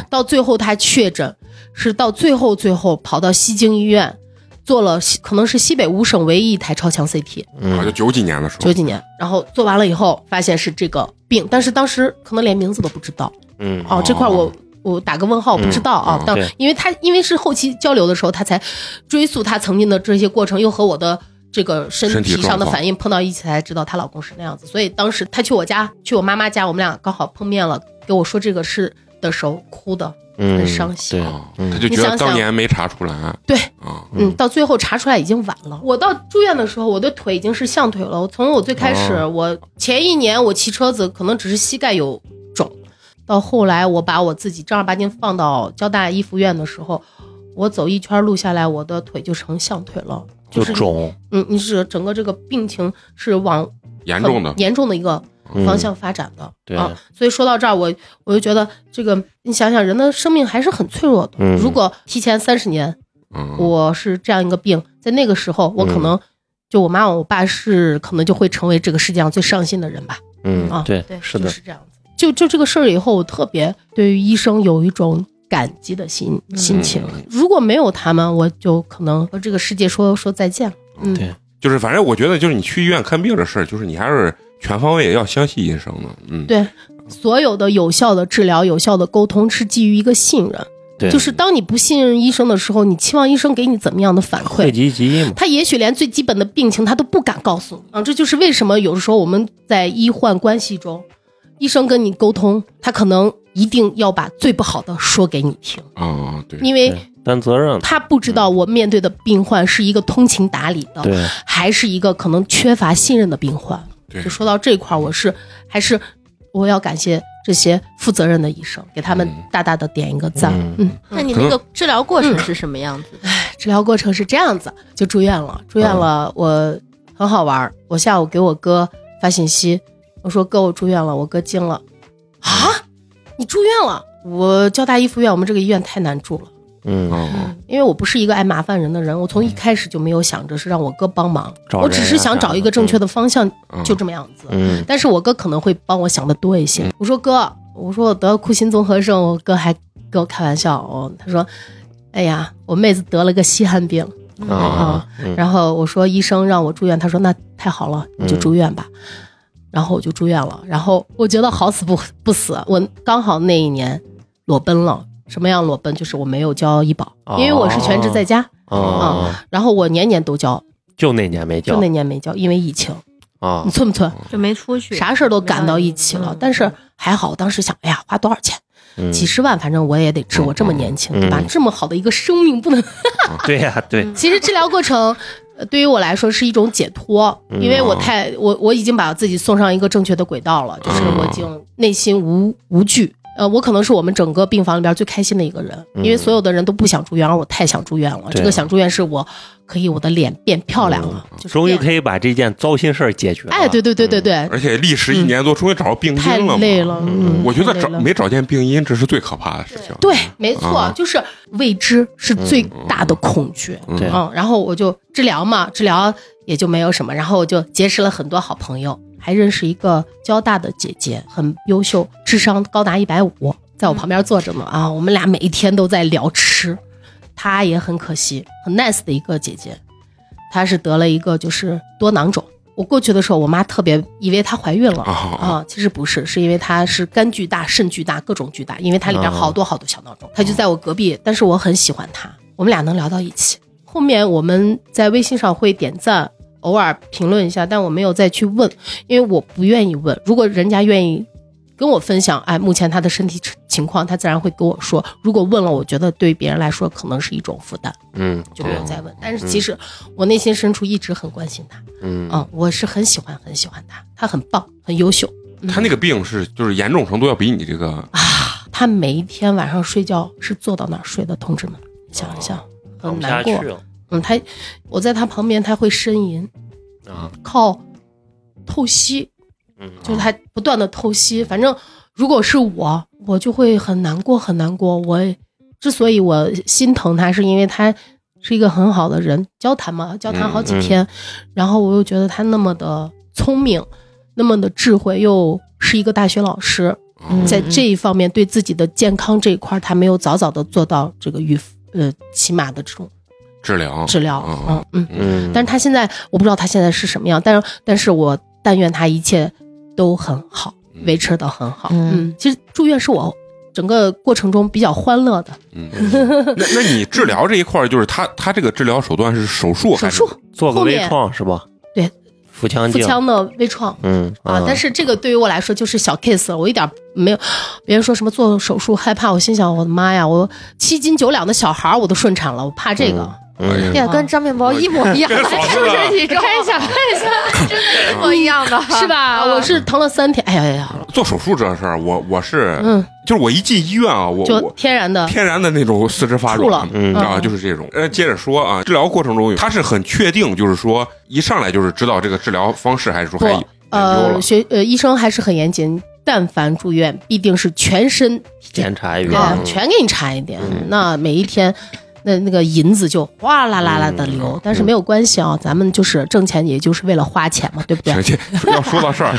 到最后他确诊，是到最后最后跑到西京医院做了西，可能是西北五省唯一一台超强 CT，啊！就嗯九几年的时候。九几年，然后做完了以后发现是这个病，但是当时可能连名字都不知道。嗯。哦，这块我。我打个问号，不知道啊对因为他因为是后期交流的时候，他才追溯他曾经的这些过程，又和我的这个身身体体上的反应碰到一起，才知道她老公是那样子。所以当时她去我家，去我妈妈家，我们俩刚好碰面了，给我说这个事的时候，哭的嗯，很伤心。对啊，嗯。他就觉得当年没查出来。对，啊。嗯，到最后查出来已经晚了。我到住院的时候，我的腿已经是象腿了。我从我最开始，哦。我前一年我骑车子可能只是膝盖有肿，到后来我把我自己正儿八经放到交大一附院的时候，我走一圈路下来，我的腿就成象腿了，就是肿，嗯，你是整个这个病情是往严重的严重的一个嗯方向发展的、对啊。所以说到这儿，我我就觉得这个，你想想人的生命还是很脆弱的。嗯如果提前三十年嗯我是这样一个病，在那个时候，我可嗯能就我妈我爸是可能就会成为这个世界上最伤心的人吧。嗯啊，嗯对对，是的，就是这样子。就就这个事儿以后，我特别对于医生有一种感激的心心情。如果没有他们，我就可能和这个世界说说再见。了。嗯，对。就是反正我觉得就是你去医院看病的事儿，就是你还是全方位要相信医生的，嗯，对，所有的有效的治疗、有效的沟通是基于一个信任。对，就是当你不信任医生的时候，你期望医生给你怎么样的反讳馈？疾忌医嘛，他也许连最基本的病情他都不敢告诉你啊，这就是为什么有的时候我们在医患关系中，医生跟你沟通，他可能一定要把最不好的说给你听，啊，对，因为担责任，他不知道我面对的病患是一个通情达理的，对，还是一个可能缺乏信任的病患。对就说到这块儿，我是还是我要感谢这些负责任的医生，给他们嗯大大的点一个赞。嗯嗯那你那个治疗过程是什么样子的？治疗过程是这样子，就住院了。住院了，我很好玩儿。我下午给我哥发信息，我说哥，我住院了。我哥惊了，啊，你住院了？我交大一附院，我们这个医院太难住了。嗯，哦，因为我不是一个爱麻烦人的人，我从一开始就没有想着是让我哥帮忙，找我只是想找一个正确的方向，嗯就这么样子。嗯但是我哥可能会帮我想的多一些。我说哥，我说我得库欣综合症，我哥还跟我开玩笑哦，他说，哎呀，我妹子得了个稀罕病，啊，嗯然后我说医生让我住院，他说那太好了，你就住院吧。然后我就住院了，然后我觉得好死不不死，我刚好那一年裸奔了。什么样裸奔？就是我没有交医保，因为我是全职在家，哦，然后我年年都交，就那年没交就那年没交，因为疫情，啊你，寸不寸？就没出去，啥事儿都赶到一起了嗯。但是还好，当时想，哎呀，花多少钱？嗯几十万，反正我也得治。我这么年轻，对吧嗯？这么好的一个生命，不能。对呀，对，其实治疗过程。呃对于我来说是一种解脱，嗯因为我太我我已经把自己送上一个正确的轨道了，就是我已经内心无无惧。呃，我可能是我们整个病房里边最开心的一个人，因为所有的人都不想住院，而我太想住院了。对这个想住院是我可以我的脸变漂亮了，就是终于可以把这件糟心事儿解决了。哎，对对对对对，而且历时一年多，终于找到病因了太。累了，嗯，我觉得找没找见病因，这是最可怕的事情。对，没错，啊就是未知是最大的恐惧。嗯，然后我就治疗嘛，治疗也就没有什么，然后我就结识了很多好朋友，还认识一个交大的姐姐，很优秀，智商高达一百五，在我旁边坐着呢啊，我们俩每一天都在聊吃，她也很可惜，很 nice 的一个姐姐，她是得了一个就是多囊肿。我过去的时候，我妈特别以为她怀孕了啊啊，其实不是，是因为她是肝巨大、肾巨大，各种巨大，因为它里边好多好多小囊肿。她就在我隔壁，但是我很喜欢她，我们俩能聊到一起。后面我们在微信上会点赞，偶尔评论一下，但我没有再去问，因为我不愿意问。如果人家愿意跟我分享，哎，目前他的身体情况，他自然会跟我说。如果问了，我觉得对别人来说可能是一种负担，嗯，就没有再问。但是其实我内心深处一直很关心他，嗯嗯，我是很喜欢很喜欢他，他很棒，很优秀。他那个病是就是严重程度要比你这个啊，他每一天晚上睡觉是坐到哪儿睡的，同志们，想一想，很难过。嗯，他我在他旁边，他会呻吟，啊，靠透析，嗯，就是他不断的透析。反正如果是我，我就会很难过，很难过。我之所以我心疼他，是因为他是一个很好的人，交谈嘛，交谈好几天，然后我又觉得他那么的聪明，那么的智慧，又是一个大学老师，嗯在这一方面对自己的健康这一块儿，他没有早早的做到这个预呃起码的这种治疗治疗，嗯嗯嗯。嗯，但是他现在我不知道他现在是什么样，但是但是我但愿他一切都很好，维持的很好。嗯嗯，其实住院是我整个过程中比较欢乐的嗯，那那你治疗这一块儿，就是他他这个治疗手段是手术还是手术做个微创是吧？对，腹腔，腹腔的微创。嗯啊，但是这个对于我来说就是小 case 了，我一点没有。别人说什么做手术害怕，我心想我的妈呀，我七斤九两的小孩儿我都顺产了，我怕这个。嗯对呀，跟张面包一模一样，是不 是？你看一下，看一下，真的一模一样的，是吧？我是疼了三天，哎呀呀呀，做手术这事儿，我我是嗯，就是我一进医院啊，我就天然的，天然的那种四肢发软，嗯啊，嗯就是这种。呃，接着说啊，治疗过程中他是很确定，就是说一上来就是知道这个治疗方式，还是说还呃，学呃医生还是很严谨，但凡住院必定是全身检查一对遍，全给你查一遍。嗯。那每一天。那那个银子就哗啦啦啦的流，嗯但是没有关系啊，咱们就是挣钱，也就是为了花钱嘛，对不对？要说到事儿，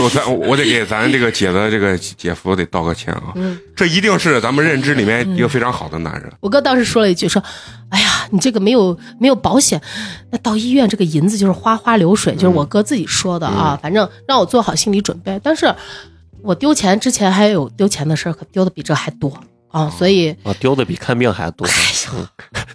我咱我得给咱这个姐的这个姐夫得道个歉啊，嗯这一定是咱们认知里面一个非常好的男人。我哥当时说了一句说：“哎呀，你这个没有没有保险，那到医院这个银子就是哗哗流水。”就是我哥自己说的啊，反正让我做好心理准备。但是我丢钱之前还有丢钱的事儿，可丢的比这还多啊，所以啊，丢的比看病还多，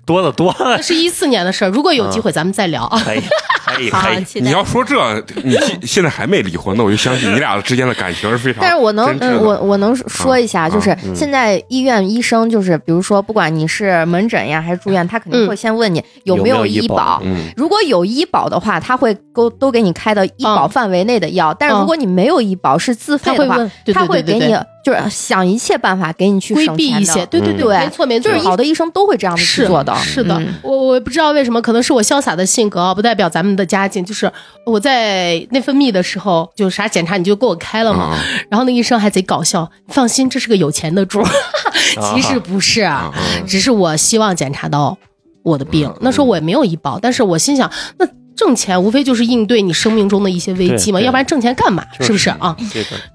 多的多，那是一四年的事儿。如果有机会，咱们再聊。啊。可以可以可以，你要说这，你现现在还没离婚，那我就相信你俩之间的感情是非常但是我能我我能说一下，啊就是嗯。现在医院医生就是，比如说，不管你是门诊呀还是住院，他肯定嗯。会先问你有没有医保。嗯。如果有医保的话，他会都都给你开到医保嗯。范围内的药。但是如果你没有医保是自费的话他会给你就是想一切办法给你去规避一些，对对嗯对没错没错，就是好的医生都会这样子做的。是的，嗯我我不知道为什么，可能是我潇洒的性格啊，不代表咱们的家境。就是我在内分泌的时候，就啥检查你就给我开了嘛。啊然后那医生还贼搞笑，放心，这是个有钱的主儿。其实不是啊，只是我希望检查到我的病。那时候我也没有医保，但是我心想，那挣钱无非就是应对你生命中的一些危机嘛，要不然挣钱干嘛？是不是啊？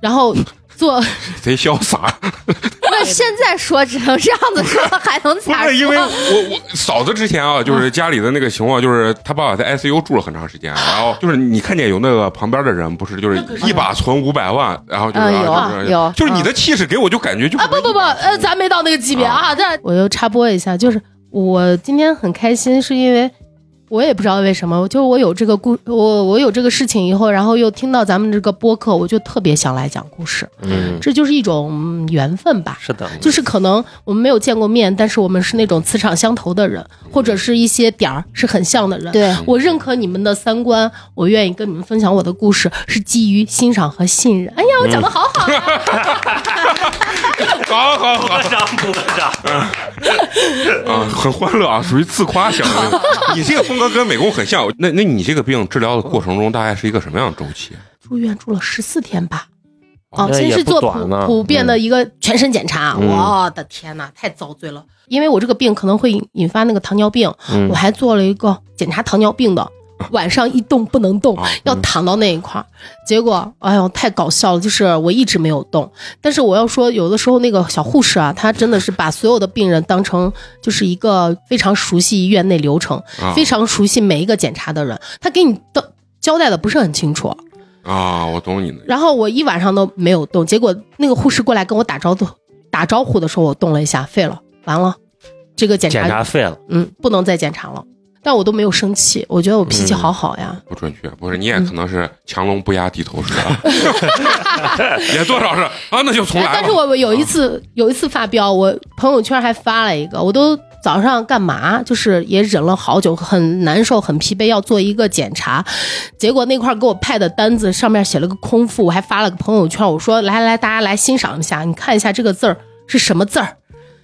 然后做贼潇洒，那那现在说只能这样子说，还能不咋是因为？我我嫂子之前啊，就是家里的那个情况，就是他爸爸在 ICU 住了很长时间，然后就是你看见有那个旁边的人，不是就是一把存五百万，然后就是、嗯有啊就是有就是你的气势给我就感觉就啊，不不不，呃，咱没到那个级别啊。这我又插播一下，就是我今天很开心，是因为我也不知道为什么，就是我有这个故，我我有这个事情以后，然后又听到咱们这个播客，我就特别想来讲故事，嗯，这就是一种嗯缘分吧。是的，就是可能我们没有见过面，但是我们是那种磁场相投的人，或者是一些点儿是很像的人。对，我认可你们的三观，我愿意跟你们分享我的故事，是基于欣赏和信任。哎呀，我讲的好好啊！好好好鼓个掌，鼓个掌。啊，很欢乐啊，属于自夸型的。你这个风格跟美工很像，那那你这个病治疗的过程中大概是一个什么样的周期？住院住了十四天吧。哦，先是做普普遍的一个全身检查，嗯我的天呐，太遭罪了！因为我这个病可能会引引发那个糖尿病，嗯我还做了一个检查糖尿病的，晚上一动不能动啊，要躺到那一块儿。结果，哎呦，太搞笑了！就是我一直没有动，但是我要说，有的时候那个小护士啊，她真的是把所有的病人当成就是一个非常熟悉医院内流程、啊非常熟悉每一个检查的人，他给你的交代的不是很清楚。啊，我懂你的。然后我一晚上都没有动，结果那个护士过来跟我打招呼打招呼的时候，我动了一下，废了，完了，这个检查检查废了，嗯不能再检查了。但我都没有生气，我觉得我脾气好好呀。不准确，不是你也可能是强龙不压地头蛇，也多少是啊，那就从来。哎但是我我有一次有一次发飙，我朋友圈还发了一个，我都早上干嘛？就是也忍了好久，很难受，很疲惫，要做一个检查。结果那块给我派的单子上面写了个空腹，我还发了个朋友圈，我说来来，大家来欣赏一下，你看一下这个字儿是什么字儿。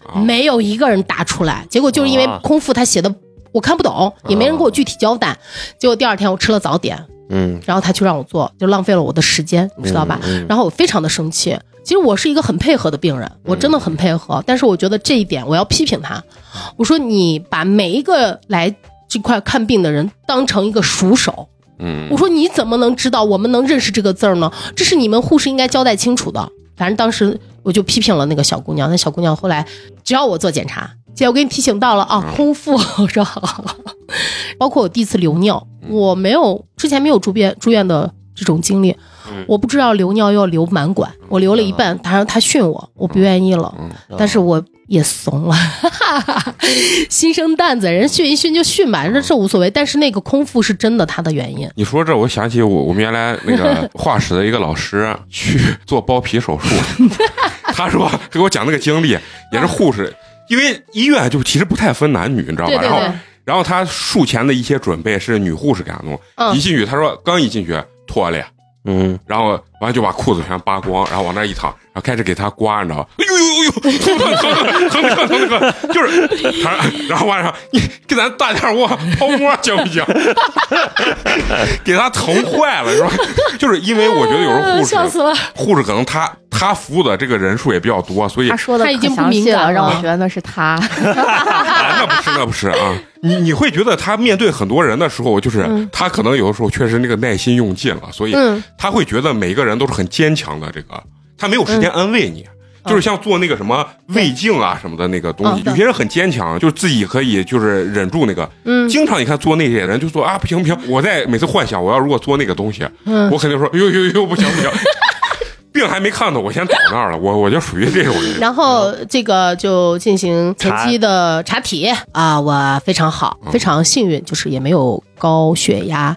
啊没有一个人答出来，结果就是因为啊空腹他写的我看不懂，也没人给我具体交代。结果第二天我吃了早点，嗯，然后他就让我做，就浪费了我的时间，你知道吧？然后我非常的生气。其实我是一个很配合的病人，我真的很配合，但是我觉得这一点我要批评他。我说你把每一个来这块看病的人当成一个熟手，嗯我说你怎么能知道我们能认识这个字儿呢？这是你们护士应该交代清楚的。反正当时我就批评了那个小姑娘，那小姑娘后来只要我做检查，姐我给你提醒到了啊，空腹，我说好。包括我第一次流尿，我没有之前没有住院住院的这种经历，嗯我不知道流尿要流满管，我流了一半，他让他训我，我不愿意了，嗯但是我也怂了，新生蛋子，人训一训就训吧，这这无所谓。但是那个空腹是真的，他的原因。你说这，我想起我我们原来那个画室的一个老师 去做包皮手术，他说给我讲那个经历，也是护士，因为医院就其实不太分男女，你知道吧？然后对对对，然后他术前的一些准备是女护士给他弄，嗯一进去他说刚一进去脱了。嗯，然后完就把裤子全扒光，然后往那一躺，然后开始给他刮，你知道吧？哎呦呦呦，疼疼疼疼疼疼疼疼疼，就是他，然后晚上你给咱大点窝泡沫行不行？给他疼坏了，是吧？就是因为我觉得有时候护士笑死了。护士可能他他服务的这个人数也比较多，所以他说的他已经不可详细敏感了，让我了觉得那是他。啊，那不是那不是啊，你你会觉得他面对很多人的时候，就是、他可能有的时候确实那个耐心用尽了，所以嗯他会觉得每一个人都是很坚强的，这个他没有时间安慰你。就是像做那个什么胃镜啊什么的那个东西，嗯有些人很坚强，就是自己可以就是忍住那个。嗯。经常你看做那些人就说啊不行不行，我在每次幻想我要如果做那个东西，嗯。我肯定说呦呦呦不行不行，病还没看到，我先倒那儿了，我我就属于这种人。然后这个就进行前期的查体。啊，我非常好，非常幸运，就是也没有高血压，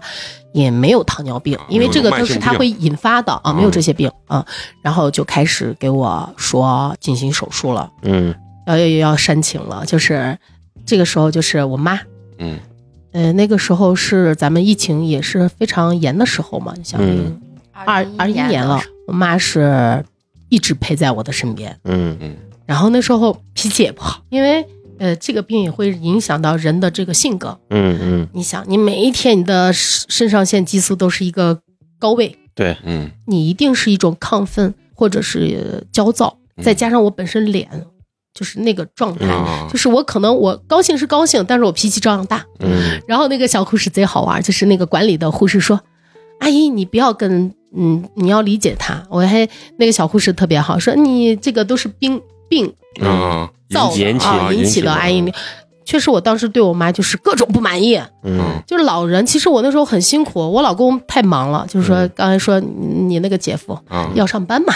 也没有糖尿病啊，因为这个都是没有慢性病。它会引发的啊，嗯没有这些病啊。然后就开始给我说进行手术了，嗯。要要要煽情了，就是这个时候就是我妈。嗯。呃，那个时候是咱们疫情也是非常严的时候嘛，你想嗯。二二一年了，我妈是一直陪在我的身边，嗯嗯。然后那时候脾气也不好，因为呃这个病也会影响到人的这个性格。嗯嗯，你想，你每一天你的肾肾上腺激素都是一个高位，对，嗯你一定是一种亢奋或者是呃焦躁，嗯再加上我本身脸就是那个状态，啊就是我可能我高兴是高兴，但是我脾气照样大。嗯然后那个小护士贼好玩，就是那个管理的护士说：“阿姨，你不要跟嗯，你要理解他。”我还那个小护士特别好，说你这个都是病病嗯造引起啊引起的的安逸。确实，我当时对我妈就是各种不满意，嗯就是老人。其实我那时候很辛苦，我老公太忙了，就是说刚才说你那个姐夫啊，要上班嘛，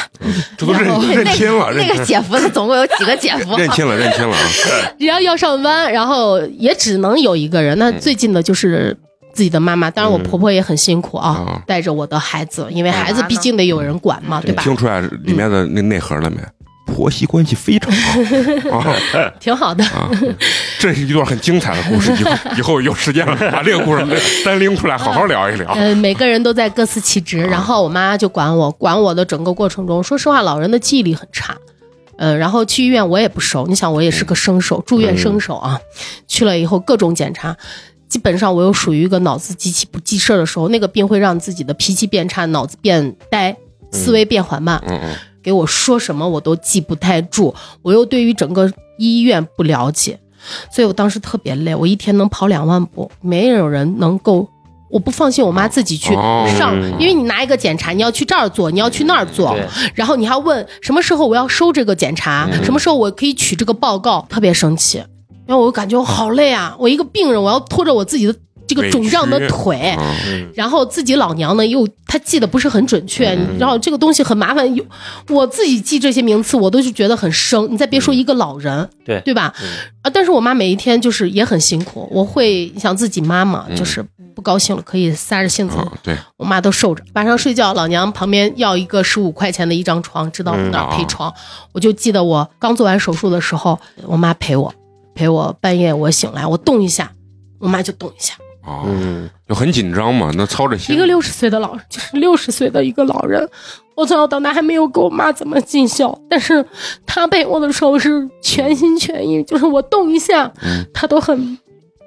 这都认认亲了，那个姐夫，他总共有几个姐夫？认亲了，认亲了啊！只要要上班，然后也只能有一个人。那最近的就是自己的妈妈，当然我婆婆也很辛苦啊啊，带着我的孩子，因为孩子毕竟得有人管嘛，对吧？听出来里面的那内核了没？婆媳关系非常好 啊挺好的。啊！这是一段很精彩的故事，以后 以后有时间了，把这个故事单拎出来，好好聊一聊。嗯，每个人都在各司其职，然后我妈就管我，管我的整个过程中，说实话，老人的记忆力很差。嗯，然后去医院我也不熟，你想我也是个生手，住院生手啊，去了以后各种检查，基本上我又属于一个脑子极其不记事儿的时候，那个病会让自己的脾气变差，脑子变呆，思维变缓慢，嗯嗯给我说什么我都记不太住，我又对于整个医院不了解，所以我当时特别累，我一天能跑两万步，没有人能够。我不放心我妈自己去哦上，嗯因为你拿一个检查，你要去这儿做，你要去那儿做，然后你还问什么时候我要收这个检查，嗯什么时候我可以取这个报告，特别生气。因为我就感觉我好累啊！我一个病人，我要拖着我自己的这个肿胀的腿，然后自己老娘呢又她记得不是很准确，嗯然后这个东西很麻烦，有我自己记这些名词我都是觉得很生，你再别说一个老人，对对吧？嗯啊，但是我妈每一天就是也很辛苦，我会想自己妈妈嗯就是不高兴了可以撒着性子，啊，对，我妈都受着。晚上睡觉，老娘旁边要一个十五块钱的一张床，知道我哪儿嗯陪床。我就记得我刚做完手术的时候，我妈陪我，陪我半夜我醒来，我动一下，我妈就动一下。啊，嗯就很紧张嘛，那操着心。一个六十岁的老人，就是六十岁的一个老人，我从小到大还没有给我妈怎么尽孝，但是她陪我的时候是全心全意，就是我动一下，嗯她都很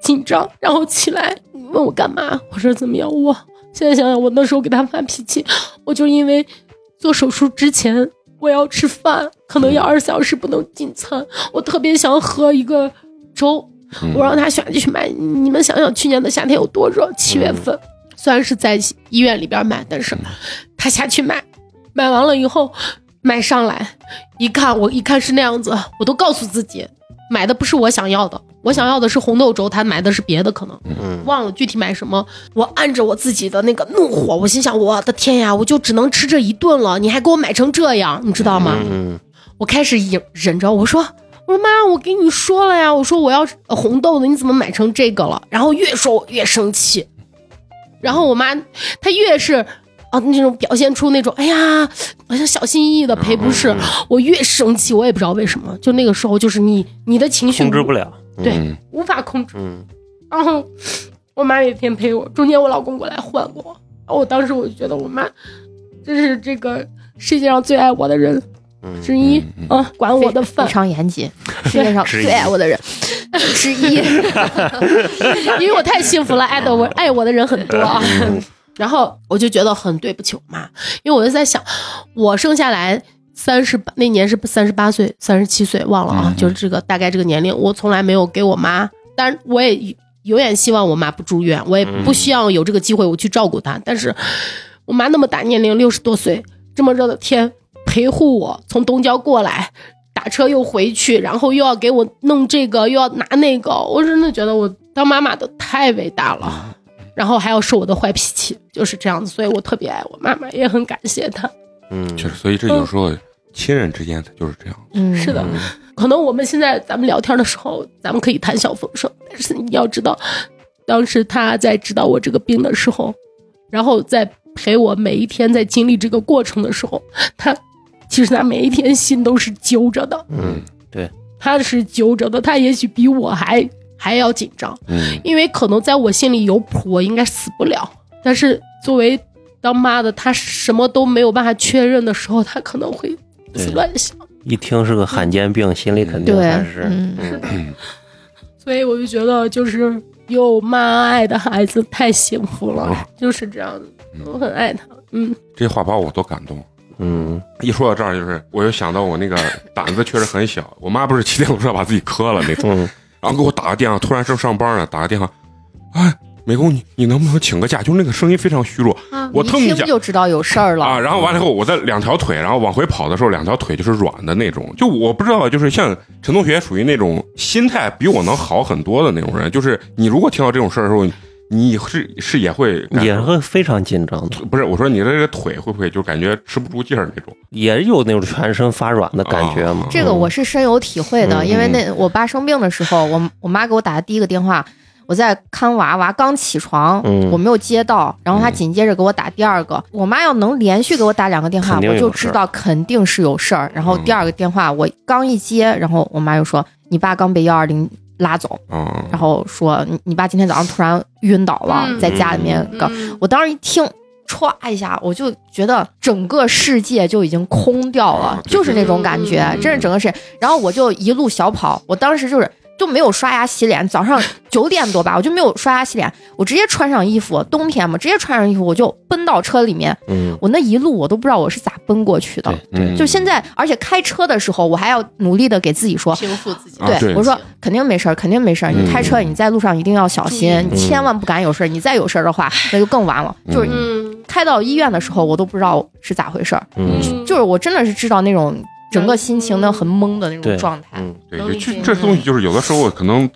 紧张，然后起来问我干嘛，我说怎么样，我现在想想，我那时候给她发脾气，我就因为做手术之前我要吃饭，可能要二十四小时不能进餐，我特别想喝一个粥，嗯我让他下去买。你们想想，去年的夏天有多热？七月份，虽然是在医院里边买，但是他下去买，买完了以后买上来，一看我一看是那样子，我都告诉自己，买的不是我想要的，我想要的是红豆粥，他买的是别的，可能嗯忘了具体买什么。我按着我自己的那个怒火，我心想，我的天呀，我就只能吃这一顿了，你还给我买成这样，你知道吗？嗯我开始忍忍着，我说我说妈，我跟你说了呀，我说我要呃红豆的，你怎么买成这个了？然后越说我越生气，然后我妈她越是啊那种表现出那种哎呀好像小心翼翼的赔不是，我越生气，我也不知道为什么，就那个时候就是你你的情绪控制不了。对嗯。无法控制，嗯。然后我妈每天陪我，中间我老公过来换过我，然后我当时我就觉得我妈这是这个世界上最爱我的人嗯之一嗯啊，管我的饭非。常严谨，世界上最爱我的人之一。因为我太幸福了，爱的我爱我的人很多啊。然后我就觉得很对不起我妈，因为我就在想，我生下来三十八那年是三十八岁、三十七岁，忘了啊，嗯就是这个大概这个年龄，我从来没有给我妈，当然我也永远希望我妈不住院，我也不希望有这个机会我去照顾她，但是我妈那么大年龄，六十多岁，这么热的天陪护我从东郊过来。打车又回去，然后又要给我弄这个，又要拿那个，我真的觉得我当妈妈的太伟大了。然后还要受我的坏脾气，就是这样子，所以我特别爱我妈妈，也很感谢她。嗯，确实，所以这有时候亲人之间他就是这样。嗯，是的，可能我们现在咱们聊天的时候，咱们可以谈笑风生，但是你要知道，当时他在知道我这个病的时候，然后在陪我每一天在经历这个过程的时候，他其实他每一天心都是揪着的，嗯。对。他是揪着的，他也许比我还还要紧张，嗯。因为可能在我心里有谱，我应该死不了。但是作为当妈的，他什么都没有办法确认的时候，他可能会对乱想。一听是个罕见病，心里肯定对。还是 所以我就觉得，就是有妈爱的孩子太幸福了，就是这样子，我很爱他。嗯，这话把我都感动。嗯一说到这儿，就是我又想到我那个胆子确实很小。我妈不是骑电动车把自己磕了那次，嗯然后给我打个电话，突然正上班呢，打个电话，哎，美工，你你能不能请个假？就那个声音非常虚弱，啊我腾一下听就知道有事儿了啊，然后完了以后，我在两条腿，然后往回跑的时候，两条腿就是软的那种。就我不知道，就是像陈同学属于那种心态比我能好很多的那种人。就是你如果听到这种事儿的时候，你是是也会也会非常紧张的，不是我说你的这个腿会不会就感觉吃不住劲儿那种？也有那种全身发软的感觉嘛。这个我是深有体会的，嗯因为那我爸生病的时候，我我妈给我打的第一个电话，我在看娃，娃刚起床，嗯我没有接到，然后他紧接着给我打第二个。我妈要能连续给我打两个电话，我就知道肯定是有事儿。然后嗯第二个电话我刚一接，然后我妈又说你爸刚被幺二零拉走，啊，然后说你你爸今天早上突然晕倒了，嗯在家里面搞。嗯我当时一听。歘一下，我就觉得整个世界就已经空掉了，啊就是那种感觉，嗯真是整个世界。然后我就一路小跑，我当时就是就没有刷牙洗脸，早上 九点多吧，我就没有刷牙洗脸，我直接穿上衣服，冬天嘛，直接穿上衣服我就奔到车里面。嗯，我那一路我都不知道我是咋奔过去的，对就现在，而且开车的时候我还要努力的给自己说，平复自己。啊对我说肯定没事儿，肯定没事儿。你嗯开车你在路上一定要小心，嗯你千万不敢有事儿。你再有事儿的话，那就更完了。就是嗯开到医院的时候，我都不知道是咋回事儿。嗯嗯，就是我真的是知道那种整个心情呢很懵的那种状态。嗯，对，就能理解这这东西就是有的时候可能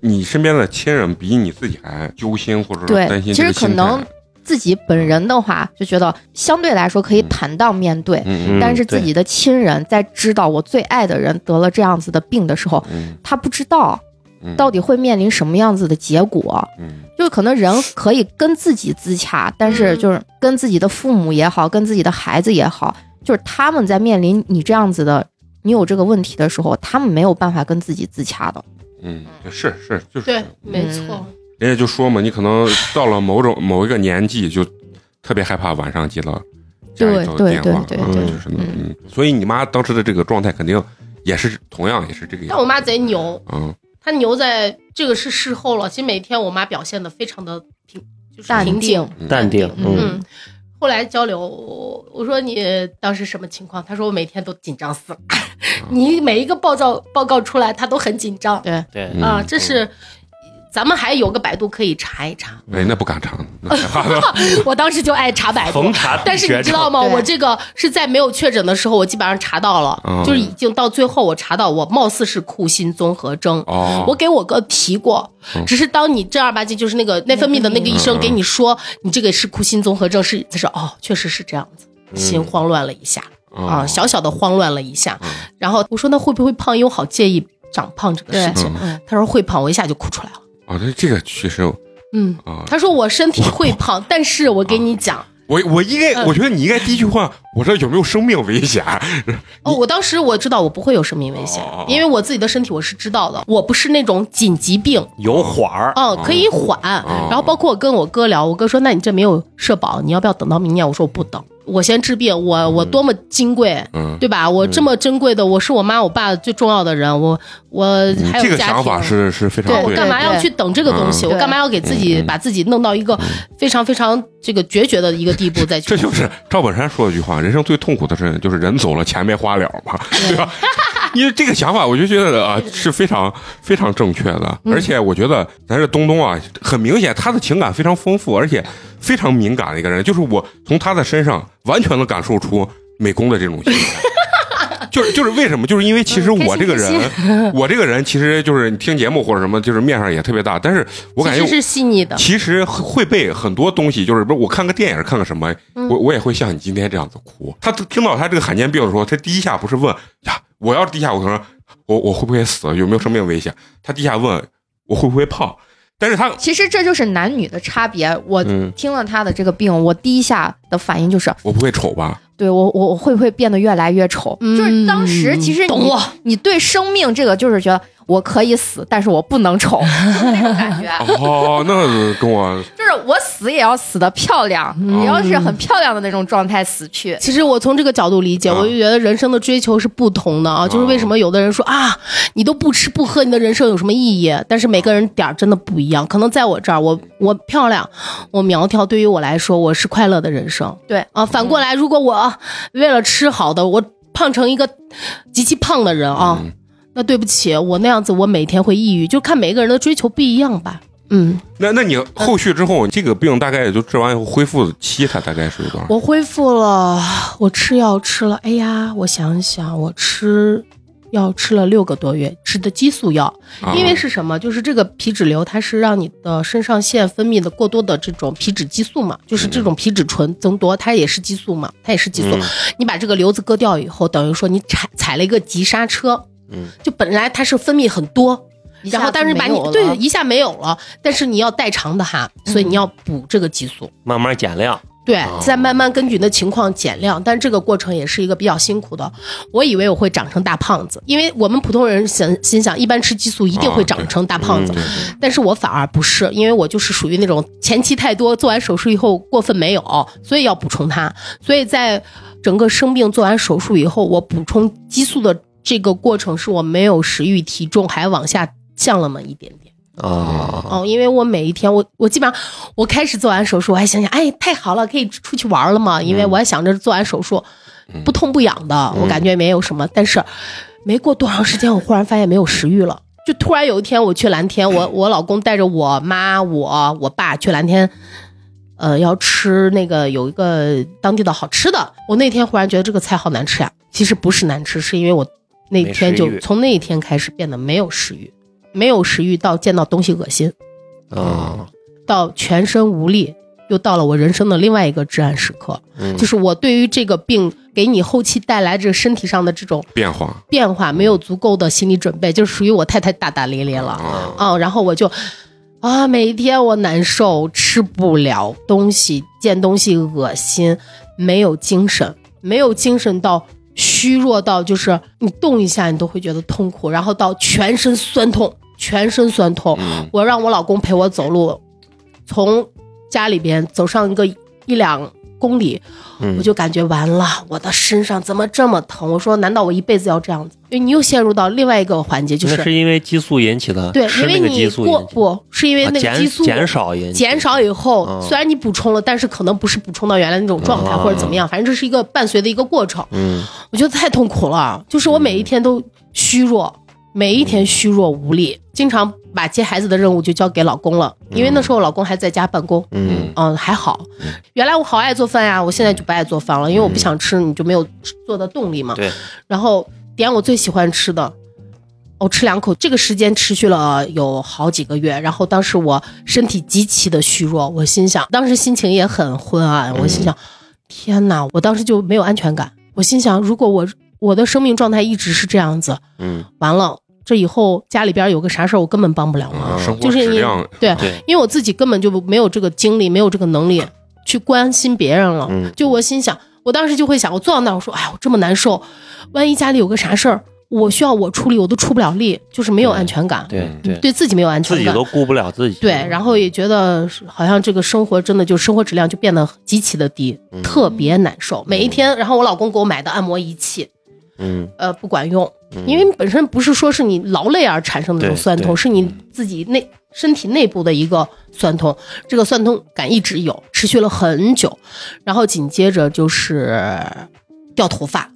你身边的亲人比你自己还揪心，或者对担心其这个心态。实可能自己本人的话，就觉得相对来说可以坦荡面对。但是自己的亲人在知道我最爱的人得了这样子的病的时候，嗯他不知道嗯到底会面临什么样子的结果。嗯就是可能人可以跟自己自洽，但是嗯就是跟自己的父母也好，跟自己的孩子也好，就是他们在面临你这样子的，你有这个问题的时候，他们没有办法跟自己自洽的。嗯，是是就是对，没错。人家就说嘛，你可能到了某种某一个年纪，就特别害怕晚上接到家里头的对电话，对对对对嗯就是嗯，所以你妈当时的这个状态肯定也是同样也是这个样，但我妈贼牛，嗯她牛在这个是事后了。其实每天我妈表现的非常的平，就是淡平静定。淡定，嗯嗯，后来交流，我我说你当时什么情况？他说我每天都紧张死了，你每一个报告报告出来，他都很紧张对，对，嗯啊。这是咱们还有个百度可以查一查，哎，那不敢查，我当时就爱查百度。逢。查但是你知道吗？我这个是在没有确诊的时候，我基本上查到了，嗯。就是已经到最后我查到我貌似是库欣综合征。哦，我给我哥提过嗯，只是当你正儿八经就是那个内分泌的那个医生给你说你这个是库欣综合征，是他说哦，确实是这样子，心慌乱了一下。啊，哦小小的慌乱了一下。嗯。然后我说那会不会胖？因为我好介意长胖这个事情。嗯，他说会胖，我一下就哭出来了。啊，那这个确实嗯，啊，他说我身体会胖，但是我给你讲，我我应该，嗯我觉得你应该第一句话，我说有没有生命危险？哦，我当时我知道我不会有生命危险哦哦哦，因为我自己的身体我是知道的，我不是那种紧急病，有缓儿，嗯，可以缓。然后包括我跟我哥聊，我哥说：“那你这没有社保，你要不要等到明年？”我说：“我不等，我先治病。我我多么金贵，嗯，对吧？我这么珍贵的，我是我妈我爸最重要的人，我我还嗯这个有家庭。想法是是非常对我，干嘛要去等这个东西？嗯我干嘛要给自己把自己弄到一个非常非常这个决绝的一个地步再去？这就是赵本山说的一句话：人生最痛苦的事情就是人走了，钱没花了嘛，对吧？因为这个想法，我就觉得啊是非常非常正确的，而且我觉得咱这东东啊，很明显他的情感非常丰富，而且非常敏感的一个人，就是我从他的身上完全能感受出美工的这种心态。就是就是为什么？就是因为其实我这个人，我这个人其实就是你听节目或者什么，就是面上也特别大，但是我感觉是细腻的。其实会被很多东西，就是不是我看个电影看个什么，嗯我我也会像你今天这样子哭。他听到他这个罕见病的时候，他第一下不是问呀，我要是第一下我可能我我会不会死，有没有生命危险？他第一下问我会不会胖，但是他其实这就是男女的差别。我嗯听了他的这个病，我第一下的反应就是，我不会丑吧？对我我我会不会变得越来越丑？嗯就是当时其实你懂我你对生命这个就是觉得我可以死，但是我不能丑，就是那种感觉。哦，那跟我就是我死也要死的漂亮，嗯也要是很漂亮的那种状态死去。其实我从这个角度理解，啊我就觉得人生的追求是不同的啊。就是为什么有的人说啊，你都不吃不喝，你的人生有什么意义？但是每个人点儿真的不一样。可能在我这儿，我我漂亮，我苗条，对于我来说，我是快乐的人生。对啊，反过来，如果我为了吃好的，我胖成一个极其胖的人啊，嗯那对不起，我那样子我每天会抑郁。就看每个人的追求不一样吧。嗯，那那你后续之后，这个病大概也就治完以后恢复期，它大概是有多少？我恢复了，我吃药吃了，哎呀，我想想，我吃药吃了六个多月，吃的激素药，啊因为是什么？就是这个皮脂瘤，它是让你的肾上腺分泌的过多的这种皮脂激素嘛，就是这种皮脂醇增多，它也是激素嘛，它也是激素。嗯你把这个瘤子割掉以后，等于说你踩踩了一个急刹车，嗯，就本来它是分泌很多，然后但是把你对一下没有了，但是你要代偿的哈，所以你要补这个激素。慢慢减量。对哦，再慢慢根据你的情况减量，但这个过程也是一个比较辛苦的。我以为我会长成大胖子，因为我们普通人想心想，一般吃激素一定会长成大胖子，对但是我反而不是，因为我就是属于那种前期太多，做完手术以后过分没有，所以要补充它。所以在整个生病做完手术以后，我补充激素的这个过程是我没有食欲，体重还往下降了那么一点点。啊，哦，因为我每一天，我我基本上，我开始做完手术，我还想想，哎，太好了，可以出去玩了嘛。因为我还想着做完手术不痛不痒的，我感觉没有什么。但是没过多长时间，我忽然发现没有食欲了。就突然有一天我去蓝天，我我老公带着我妈、我我爸去蓝天，呃，要吃那个有一个当地的好吃的。我那天忽然觉得这个菜好难吃呀、其实不是难吃，是因为我那天就从那一天开始变得没有食欲，没有食欲到见到东西恶心。啊，到全身无力，又到了我人生的另外一个至暗时刻，嗯就是我对于这个病给你后期带来这身体上的这种变化变化没有足够的心理准备，就属于我太太大大咧咧了啊，啊、然后我就啊，每一天我难受，吃不了东西，见东西恶心，没有精神，没有精神到。虚弱到就是你动一下你都会觉得痛苦，然后到全身酸痛，全身酸痛，嗯。我让我老公陪我走路，从家里边走上一个一两公里，嗯我就感觉完了，我的身上怎么这么疼？我说，难道我一辈子要这样子？因为你又陷入到另外一个环节，就那是是因为激素引起的，对，因为你过不是因为那个激素减少引减少以后，嗯虽然你补充了，但是可能不是补充到原来那种状态、嗯或者怎么样，反正这是一个伴随的一个过程。嗯我觉得太痛苦了，就是我每一天都虚弱，每一天虚弱无力，经常把接孩子的任务就交给老公了，因为那时候老公还在家办公。嗯嗯，还好。原来我好爱做饭呀，我现在就不爱做饭了，因为我不想吃，你就没有做的动力嘛。对，然后点我最喜欢吃的，我吃两口。这个时间持续了有好几个月，然后当时我身体极其的虚弱，我心想，当时心情也很昏暗，我心想，天哪！我当时就没有安全感。我心想，如果我我的生命状态一直是这样子，嗯完了，这以后家里边有个啥事儿，我根本帮不了忙。啊生活就是因为质量对，因为我自己根本就没有这个精力，没有这个能力去关心别人了。嗯就我心想，我当时就会想，我坐到那儿，我说，哎呀，我这么难受，万一家里有个啥事儿，我需要我出力，我都出不了力，就是没有安全感，对对，对自己没有安全感。自己都顾不了自己，对，然后也觉得好像这个生活真的就生活质量就变得极其的低，嗯特别难受。每一天，然后我老公给我买的按摩仪器，嗯。呃，不管用，嗯。因为本身不是说是你劳累而产生的那种酸痛，是你自己内身体内部的一个酸痛，这个酸痛感一直有，持续了很久，然后紧接着就是掉头发、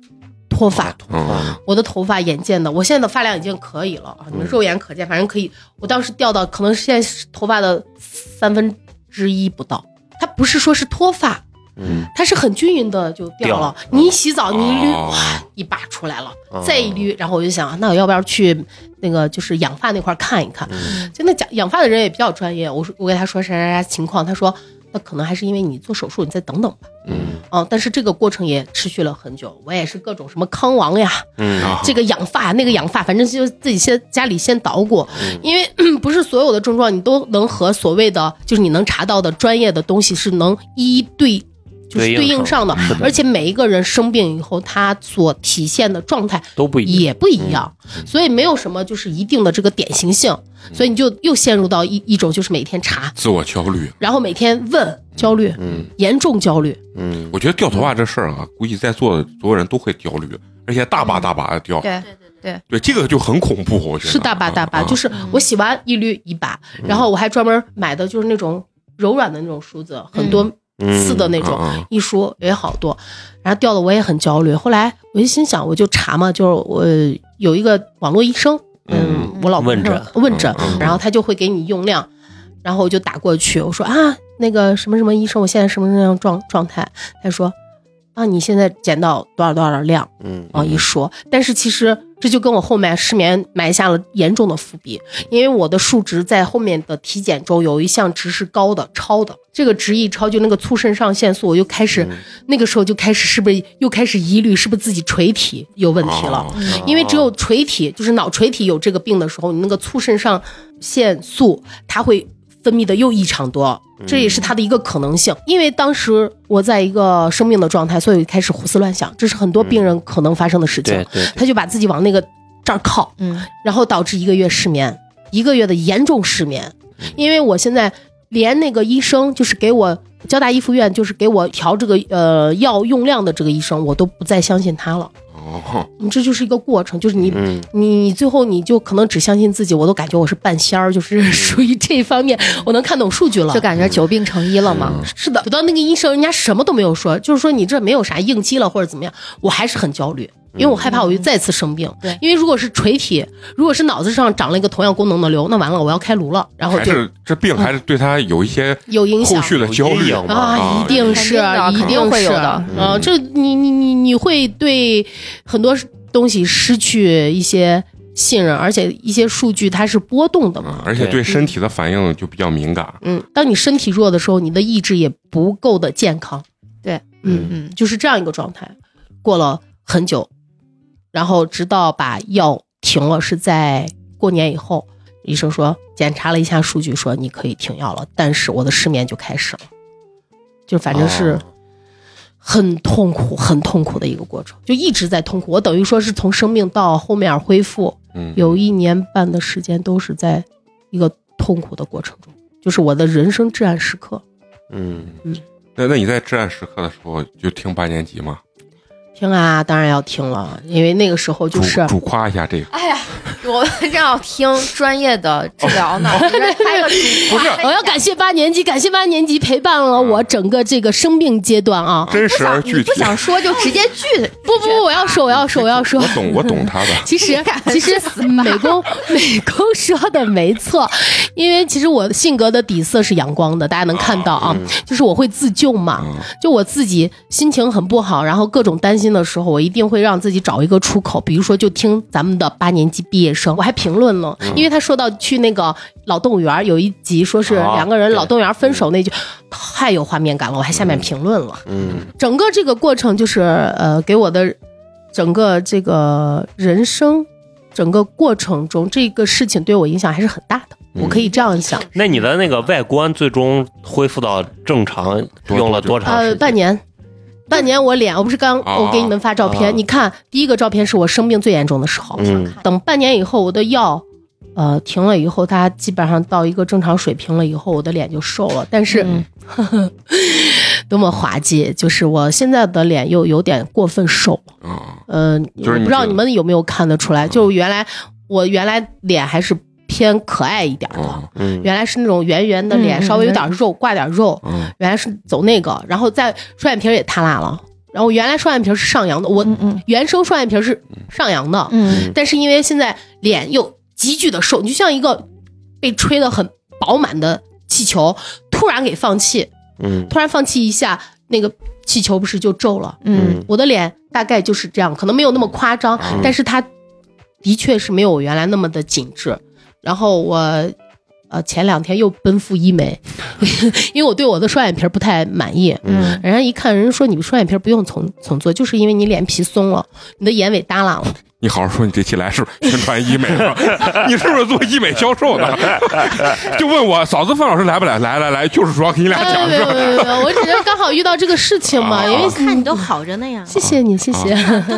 脱发。嗯我的头发眼见的，我现在的发量已经可以了啊，你们肉眼可见，反正可以。我当时掉到可能现在是头发的三分之一不到，它不是说是脱发，嗯它是很均匀的就掉了。掉你一洗澡，你一捋，哦哇，一把出来了，哦再一捋，然后我就想，那我要不要去那个就是养发那块看一看？嗯就那讲养发的人也比较专业，我说我给他说啥啥啥情况，他说那可能还是因为你做手术，你再等等吧。嗯嗯，但是这个过程也持续了很久，我也是各种什么康王呀，这个养发那个养发，反正就自己先家里先捣鼓，嗯因为 不是所有的症状你都能和所谓的就是你能查到的专业的东西是能一一对。就是对应上的，的而且每一个人生病以后，他所体现的状态都不一样，也不一样，所以没有什么就是一定的这个典型性，所以你就又陷入到一一种就是每天查，自我焦虑。然后每天问焦虑，嗯严重焦虑，嗯我觉得掉头发这事儿啊，估计在座的所有人都会焦虑，而且大把大把的掉。对对对对，对，这个就很恐怖，我觉得是大把大把，啊就是我洗完一捋一把，然后我还专门买的就是那种柔软的那种梳子，很多刺的那种，一梳也好多，然后掉的我也很焦虑。后来我就心想，我就查嘛，就是我有一个网络医生，嗯，我老问诊问诊然后他就会给你用量。然后我就打过去，我说啊，那个什么什么医生，我现在什么什么样状状态？他说啊，你现在减到多少多少的量嗯啊，一说，但是其实这就跟我后面失眠埋下了严重的伏笔，因为我的数值在后面的体检中有一项值是高的，超的，这个值一超，就那个促肾上腺素，我就开始、那个时候就开始是不是又开始疑虑是不是自己垂体有问题了。哦。因为只有垂体，就是脑垂体有这个病的时候，你那个促肾上腺素它会分泌的又异常多，这也是他的一个可能性。因为当时我在一个生病的状态，所以开始胡思乱想，这是很多病人可能发生的事情。他就把自己往那个这儿靠，嗯然后导致一个月失眠，一个月的严重失眠。因为我现在连那个医生，就是给我交大一附院，就是给我调这个呃药用量的这个医生，我都不再相信他了。哦，你这就是一个过程，就是你嗯。你最后你就可能只相信自己，我都感觉我是半仙儿，就是属于这方面，我能看懂数据了。就。感觉久病成医了嘛。是的，等到那个医生，人家什么都没有说，就是说你这没有啥应激了或者怎么样，我还是很焦虑，因为我害怕我又再次生病。对因为如果是垂体，如果是脑子上长了一个同样功能的瘤，那完了我要开颅了，然后还是这病还是对他有一些有影响后。续的焦虑啊，一定是，的一定是会有的啊！这你你你你会对很多东西失去一些信任，而且一些数据它是波动的嘛。嗯而且对身体的反应就比较敏感。嗯，当你身体弱的时候，你的意志也不够的健康。对，嗯，嗯，就是这样一个状态，过了很久，然后直到把药停了，是在过年以后，医生说检查了一下数据，说你可以停药了，但是我的失眠就开始了，就反正是哦很痛苦、很痛苦的一个过程，就一直在痛苦。我等于说是从生病到后面恢复，嗯，有一年半的时间都是在一个痛苦的过程中，就是我的人生至暗时刻。嗯那那你在至暗时刻的时候就听八年级吗？听啊，当然要听了，因为那个时候就是主夸一下这个。哎呀，我正要听专业的治疗呢，不是我要感谢八年级，感谢八年级陪伴了我整个这个生病阶段啊！真实而具体不。想说就直接拒。不不不，我要说，我要说，我要说我。懂，我懂他的。其实其实美工美工说的没错，因为其实我性格的底色是阳光的，大家能看到啊，就是我会自救嘛。嗯就我自己心情很不好，然后各种担心的时候，我一定会让自己找一个出口，比如说就听咱们的八年级毕业生，我还评论了，因为他说到去那个老动物园有一集说是啊两个人老动物园分手那句，太有画面感了，我还下面评论了。嗯整个这个过程就是呃，给我的整个这个人生整个过程中，这个事情对我影响还是很大的。我可以这样想，那你的那个外观最终恢复到正常用了多长时呃，半年。半年，我脸我不是刚啊我给你们发照片，啊你看第一个照片是我生病最严重的时候，嗯。等半年以后我的药，呃停了以后，它基本上到一个正常水平了以后，我的脸就瘦了。但是，嗯。多么滑稽，就是我现在的脸又有点过分瘦。啊，呃，就是我不知道你们有没有看得出来，就原来我原来脸还是偏可爱一点的，原来是那种圆圆的脸，嗯稍微有点肉，挂点肉，嗯。原来是走那个，然后再双眼皮也塌拉了，然后原来双眼皮是上扬的，我原生双眼皮是上扬的，嗯。但是因为现在脸又急剧的瘦，你就像一个被吹得很饱满的气球，突然给放气，嗯。突然放气一下，那个气球不是就皱了。嗯。我的脸大概就是这样，可能没有那么夸张，嗯但是它的确是没有我原来那么的紧致。然后我呃前两天又奔赴医美，因为我对我的双眼皮不太满意。嗯人家一看，人家说你双眼皮不用重重做，就是因为你脸皮松了，你的眼尾耷拉了。你好好说，你这期来是不是宣传医美了？你是不是做医美销售的？就问我嫂子范老师来不来？来来来，就是说给你俩哎，讲是吧？没有没有没有，我只是刚好遇到这个事情嘛，啊因为看你都好着呢呀。谢谢你，谢谢。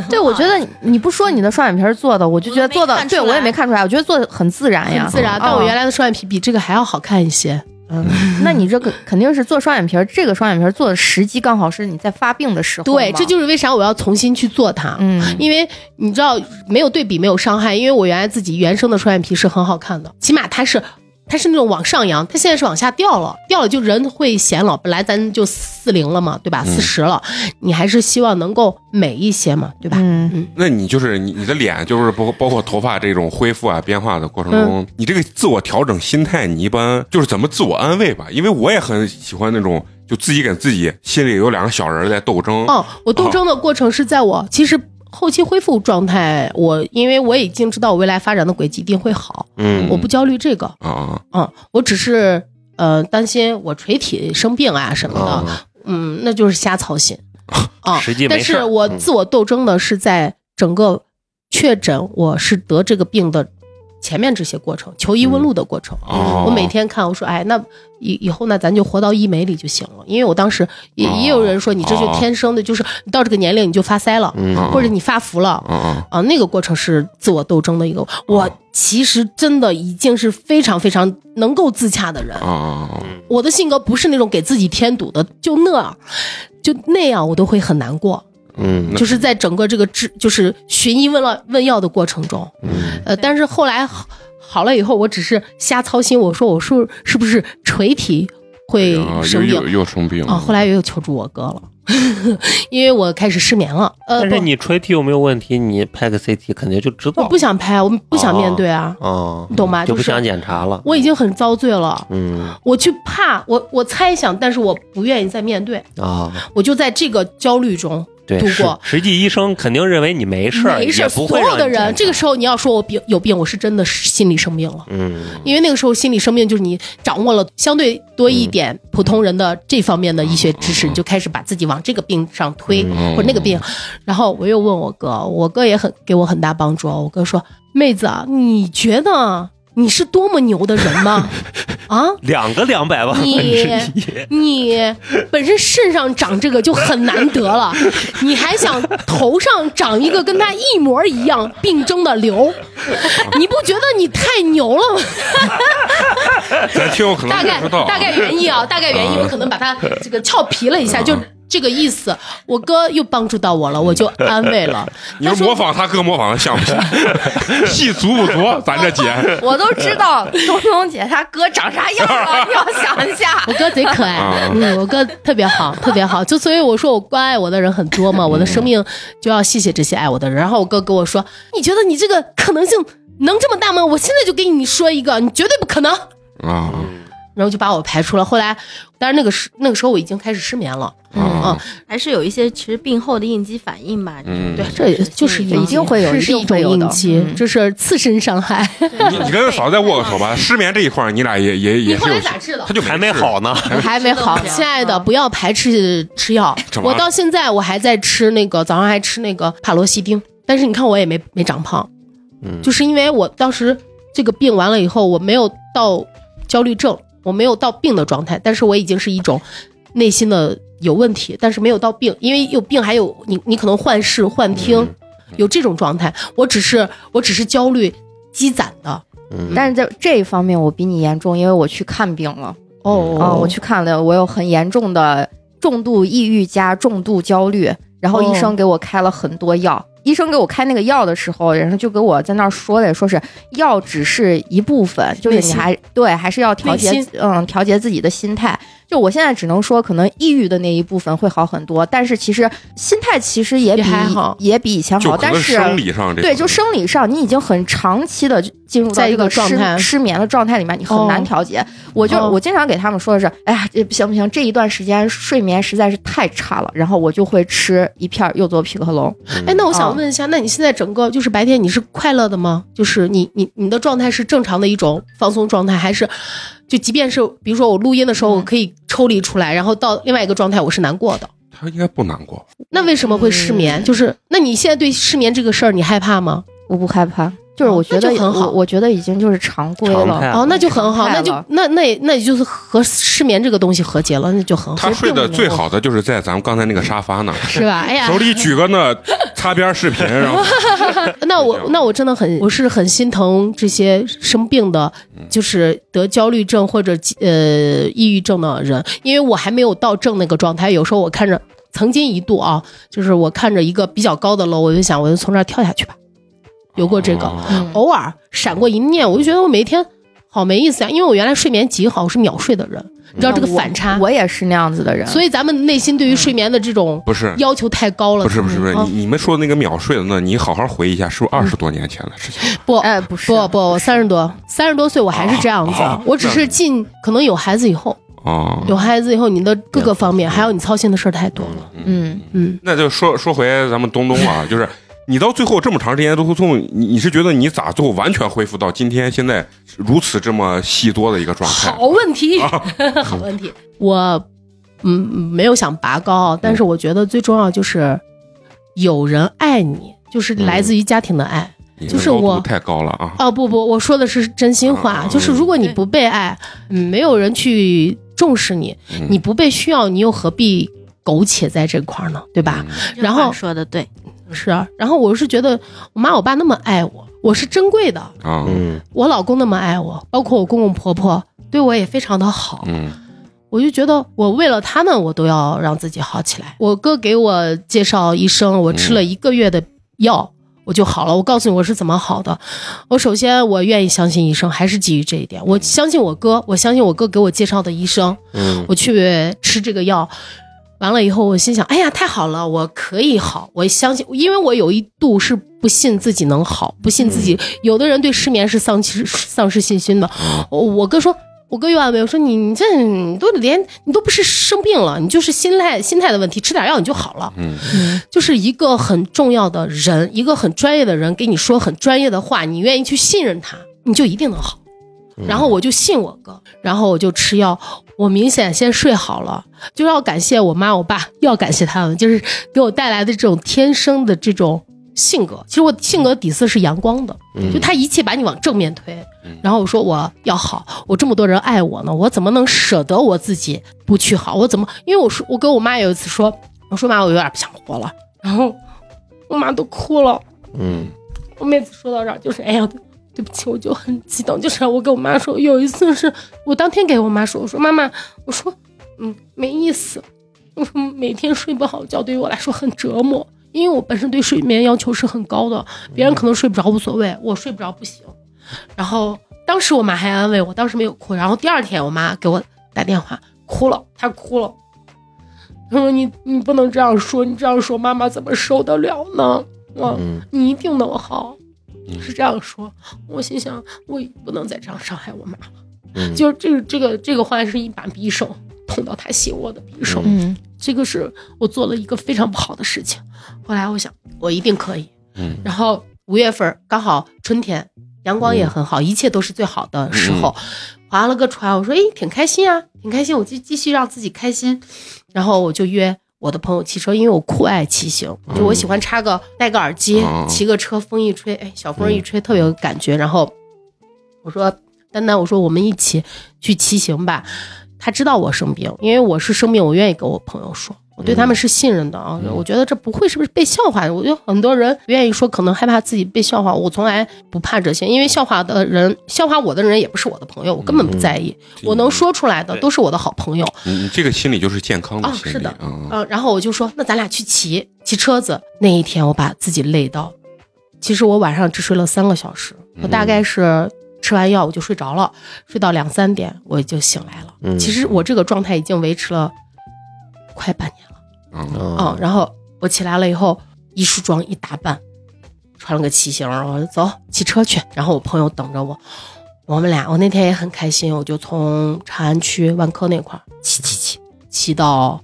对，我觉得你不说你的双眼皮儿做的，我就觉得做的对我也没看出来，我觉得做的很自然呀，很自然，但我原来的双眼皮比这个还要好看一些。嗯，那你这个肯定是做双眼皮儿，这个双眼皮儿做的时机刚好是你在发病的时候。对，这就是为啥我要重新去做它。嗯因为你知道，没有对比没有伤害。因为我原来自己原生的双眼皮是很好看的，起码它是它它是那种往上扬，它现在是往下掉了，掉了就人会显老。本来咱就四零了嘛，对吧？嗯四十了，你还是希望能够美一些嘛，对吧？嗯，那你就是你你的脸，就是包包括头发这种恢复啊变化的过程中，嗯你这个自我调整心态，你一般就是怎么自我安慰吧？因为我也很喜欢那种，就自己跟自己心里有两个小人在斗争。哦，我斗争的过程是在我其实后期恢复状态，我因为我已经知道我未来发展的轨迹一定会好，嗯。我不焦虑这个，嗯，我只是呃担心我垂体生病啊什么的，啊！嗯，那就是瞎操心。啊。实际没但是我自我斗争的是在整个确诊我是得这个病的前面这些过程，求医问路的过程。哦我每天看，我说，哎，那以以后呢，咱就活到医美里就行了。因为我当时也、哦也有人说，你这就天生的，就是你到这个年龄你就发腮了，嗯或者你发福了。啊那个过程是自我斗争的一个。我其实真的已经是非常非常能够自洽的人。我的性格不是那种给自己添堵的，就那样，就那样，我都会很难过。嗯就是在整个这个治，就是寻医问了问药的过程中，嗯呃，但是后来好好了以后，我只是瞎操心，我说我说是不是垂体会啊又生病又又生病啊？后来又求助我哥了，因为我开始失眠了。呃，但是你垂体有没有问题，你拍个 CT 肯定就知道。我不想拍，我不想面对啊，啊，你懂吗？就是就不想检查了。我已经很遭罪了。嗯我去怕我，我猜想，但是我不愿意再面对，啊，我就在这个焦虑中对，度过实实际医生肯定认为你没事儿，没事儿，所有的人这个时候你要说我病有病，我是真的是心理生病了。嗯因为那个时候心理生病就是你掌握了相对多一点普通人的这方面的医学知识，你就开始把自己往这个病上推、嗯或者那个病。然后我又问我哥，我哥也很给我很大帮助。我哥说：“妹子啊，你觉得你是多么牛的人吗？啊，两个两百万你，你本身肾上长这个就很难得了，你还想头上长一个跟他一模一样病征的瘤，你不觉得你太牛了吗？” 咱听友可能大概大概原因啊，大概原因，我可能把它这个俏皮了一下，就这个意思。我哥又帮助到我了，我就 安慰了。你说模仿他哥模仿的像不像？戏足不足？咱这姐我都知道东东姐她哥长啥样了，你要想一下我。哥贼可爱啊，嗯，我哥特别好，特别好。就所以我说我关爱我的人很多嘛，我的生命就要谢谢这些爱我的人。然后我哥跟我说：“你觉得你这个可能性能这么大吗？我现在就给你说一个，你绝对不可能。”啊然后就把我排除了。后来，但是那个时那个时候我已经开始失眠了。嗯还是有一些其实病后的应激反应吧。嗯对，这也就是一定会有这是一种应激，嗯这是次生伤害。你你跟他嫂子再握个手吧。失眠这一块儿，你俩也也你后也是有来咋治的他？就 还没好呢。还没好亲爱的，不要排斥吃药我到现在我还在吃那个，早上还吃那个帕罗西汀，但是你看我也没没长胖，嗯就是因为我当时这个病完了以后，我没有到焦虑症，我没有到病的状态，但是我已经是一种内心的有问题，但是没有到病，因为有病还有你你可能幻视幻听，嗯有这种状态，我只是我只是焦虑积攒的。嗯但是在这一方面我比你严重，因为我去看病了。哦哦，我去看了，我有很严重的重度抑郁加重度焦虑，然后医哦生给我开了很多药。医生给我开那个药的时候，然后就给我在那儿说的，说是药只是一部分，就是你还对，还是要调节，嗯，调节自己的心态。就我现在只能说，可能抑郁的那一部分会好很多，但是其实心态其实也比也还好也比以前好，但是生理上这对，就生理上，你已经很长期的进入到在一个这个失状态失眠的状态里面，你很哦难调节。我就、哦我经常给他们说的是，哎呀，这不行不行，这一段时间睡眠实在是太差了，然后我就会吃一片右左匹克隆。哎，那我想啊问一下，那你现在整个就是白天你是快乐的吗？就是你你你的状态是正常的一种放松状态，还是就即便是比如说我录音的时候，我可以抽离出来，然后到另外一个状态我是难过的？他应该不难过。那为什么会失眠？嗯就是那你现在对失眠这个事儿你害怕吗？我不害怕，就是哦我觉得、很好我我觉得已经就是常规了。哦，那就很好，那就那那也那也就是和失眠这个东西和解了，那就很好，他睡得最好的就是在咱们刚才那个沙发那儿，是吧？哎呀手，里举个那擦边视频，然后 那我那我真的很，我是很心疼这些生病的，就是得焦虑症或者呃抑郁症的人，因为我还没有到症那个状态。有时候我看着，曾经一度啊，就是我看着一个比较高的楼，我就想，我就从这儿跳下去吧。有过这个，偶尔闪过一念，我就觉得我每天好没意思啊！因为我原来睡眠极好，我是秒睡的人，你知道这个反差。我也是那样子的人，所以咱们内心对于睡眠的这种不是。要求太高了。不是不是不是，啊你你们说的那个秒睡的那，你好好回忆一下，是不是二十多年前的事情？不哎不是。不不，我三十多，三十多岁我还是这样子。哦，我只是近可能有孩子以后，哦，有孩子以后，你的各个方面还有你操心的事儿太多了。嗯，嗯，那就说说回咱们东东啊，就是你到最后这么长时间都从你你是觉得你咋最后完全恢复到今天现在如此这么细多的一个状态？好问题，好问题。我嗯没有想拔高，但是我觉得最重要就是有人爱你，就是来自于家庭的爱。就是我太高了啊！哦不不，我说的是真心话，啊就是如果你不被爱，嗯，没有人去重视你，嗯你不被需要，你又何必苟且在这块儿呢？对吧？嗯然后说的对，是啊，然后我是觉得我妈我爸那么爱我，我是珍贵的。啊，嗯我老公那么爱我，包括我公公婆婆对我也非常的好，嗯我就觉得我为了他们，我都要让自己好起来。我哥给我介绍医生，我吃了一个月的药。我就好了。我告诉你我是怎么好的。我首先我愿意相信医生，还是基于这一点。我相信我哥，我相信我哥给我介绍的医生。嗯我去吃这个药，完了以后，我心想，哎呀，太好了，我可以好，我相信，因为我有一度是不信自己能好，不信自己。有的人对失眠是丧失丧失信心的。我我哥说。我哥又安慰我说：“你你这你都连你都不是生病了，你就是心态心态的问题，吃点药你就好了。嗯就是一个很重要的人，一个很专业的人给你说很专业的话，你愿意去信任他，你就一定能好。然后我就信我哥，然后我就吃药，我明显先睡好了，就要感谢我妈我爸，要感谢他们，就是给我带来的这种天生的这种性格。其实我性格底色是阳光的，就他一切把你往正面推。然后我说我要好，我这么多人爱我呢，我怎么能舍得我自己不去好？我怎么？因为我说我跟我妈有一次说，我说妈，我有点不想活了，然后我妈都哭了。嗯我每次说到这儿，就是哎呀，对对不起，我就很激动。就是我跟我妈说，有一次是我当天给我妈说，我说妈妈，我说嗯没意思，我说每天睡不好觉对于我来说很折磨，因为我本身对睡眠要求是很高的，别人可能睡不着无所谓，我睡不着不行。然后当时我妈还安慰我，当时没有哭。然后第二天我妈给我打电话，哭了，她哭了。她说：“你你不能这样说，你这样说妈妈怎么受得了呢？我，嗯你一定能好。”嗯是这样说，我心想，我不能再这样伤害我妈了。嗯就是这个这个这个话是一把匕首，捅到她心窝的匕首。嗯这个是我做了一个非常不好的事情。后来我想，我一定可以。嗯然后五月份刚好春天，阳光也很好，一切都是最好的时候。划了个船，我说，哎，挺开心啊，挺开心，我就继续让自己开心。然后我就约我的朋友骑车，因为我酷爱骑行，就我喜欢插个戴个耳机，嗯骑个车，风一吹，哎，小风一吹，特别有感觉。然后我说，丹丹，我说我们一起去骑行吧。他知道我生病，因为我是生病，我愿意跟我朋友说，我对他们是信任的啊。我觉得这不会是不是被笑话？我觉得很多人愿意说，可能害怕自己被笑话。我从来不怕这些，因为笑话的人，笑话我的人也不是我的朋友，我根本不在意。我能说出来的都是我的好朋友。你你这个心理就是健康的哦心理是的啊。嗯，然后我就说，那咱俩去骑骑车子。那一天我把自己累到，其实我晚上只睡了三个小时，我大概是吃完药我就睡着了，睡到两三点我就醒来了。嗯其实我这个状态已经维持了快半年了。嗯然后我起来了以后，一梳妆一打扮，穿了个骑行，我说走骑车去。然后我朋友等着我，我们俩我那天也很开心，我就从长安区万科那块儿骑骑骑骑到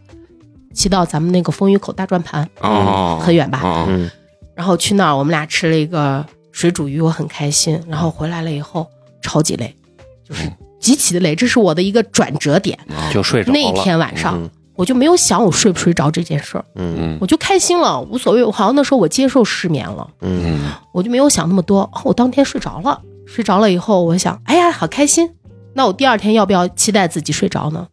骑到咱们那个风雨口大转盘，哦，很远吧？啊，嗯然后去那儿我们俩吃了一个水煮鱼，我很开心。然后回来了以后超级累，就是嗯极其的累，这是我的一个转折点。就睡着了。那天晚上嗯我就没有想我睡不睡着这件事儿。嗯嗯我就开心了，无所谓。我好像那时候我接受失眠了，嗯嗯我就没有想那么多。哦我当天睡着了，睡着了以后，我想，哎呀，好开心。那我第二天要不要期待自己睡着呢？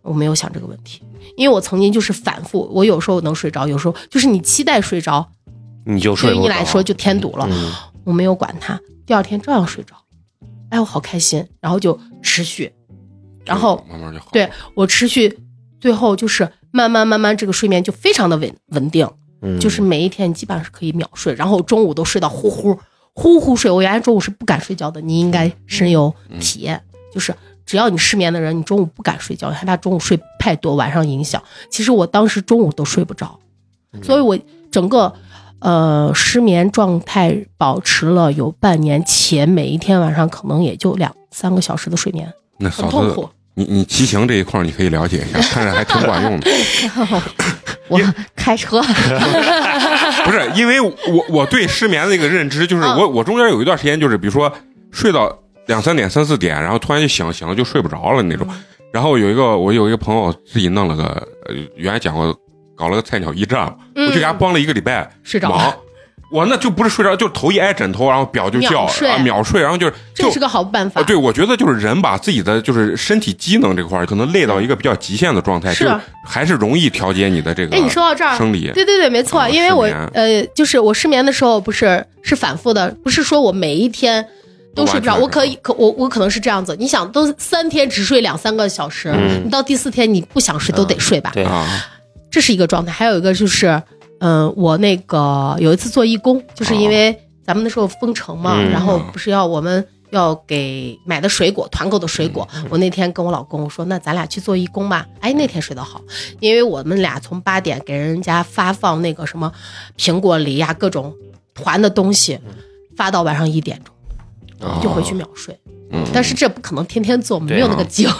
我没有想这个问题，因为我曾经就是反复，我有时候能睡着，有时候就是你期待睡着，你就睡对于你来说就添堵了。嗯我没有管它，第二天照样睡着。哎，我好开心，然后就持续，然后慢慢就好。对我持续，最后就是慢慢慢慢这个睡眠就非常的稳稳定。嗯，就是每一天基本上是可以秒睡，然后中午都睡到呼呼呼呼睡。我原来中午是不敢睡觉的，你应该深有体验，就是只要你失眠的人，你中午不敢睡觉，害怕中午睡太多，晚上影响。其实我当时中午都睡不着，所以我整个呃失眠状态保持了有半年，且每一天晚上可能也就两三个小时的睡眠，那，很痛苦。你你骑行这一块儿你可以了解一下，看着还挺管用的。我开车，不是因为我我对失眠的一个认知就是嗯我我中间有一段时间就是比如说睡到两三点三四点，然后突然就醒醒了就睡不着了那种。然后有一个我有一个朋友自己弄了个呃原来讲过搞了个菜鸟驿站，我就给他帮了一个礼拜忙睡着了，。我那就不是睡着，就头一挨枕头，然后表就叫秒睡啊秒睡，然后就是这是个好办法。啊，对，我觉得就是人把自己的就是身体机能这块儿可能累到一个比较极限的状态，是就还是容易调节你的这个哎，你说到这儿，生理。对对对，没错，啊因为我呃，就是我失眠的时候，不是是反复的，不是说我每一天都睡不着，我可以可我我可能是这样子，你想都三天只睡两三个小时，嗯你到第四天你不想睡都得睡吧，对啊，这是一个状态。还有一个就是，嗯、我那个有一次做义工，就是因为咱们那时候封城嘛，嗯然后不是要我们。要给买的水果，团购的水果。我那天跟我老公我说：“那咱俩去做义工吧。”哎，那天睡得好，因为我们俩从八点给人家发放那个什么苹果、梨呀、各种团的东西，发到晚上一点钟就回去秒睡。嗯，但是这不可能天天做，没有那个机会。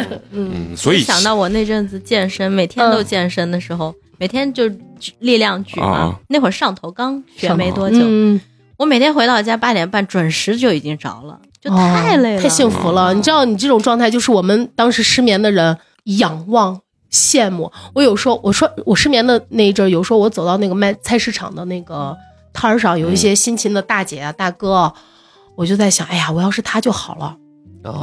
嗯，所以想到我那阵子健身，每天都健身的时候，每天就举力量举嘛。啊那会儿上头刚学没多久，嗯，我每天回到家八点半准时就已经着了，就哦太累了，太幸福了。你知道，你这种状态就是我们当时失眠的人仰望、羡慕。我有时候我说我失眠的那一阵儿，有时候我走到那个卖菜市场的那个摊儿上，有一些辛勤的大姐啊、大哥啊，我就在想，哎呀，我要是他就好了，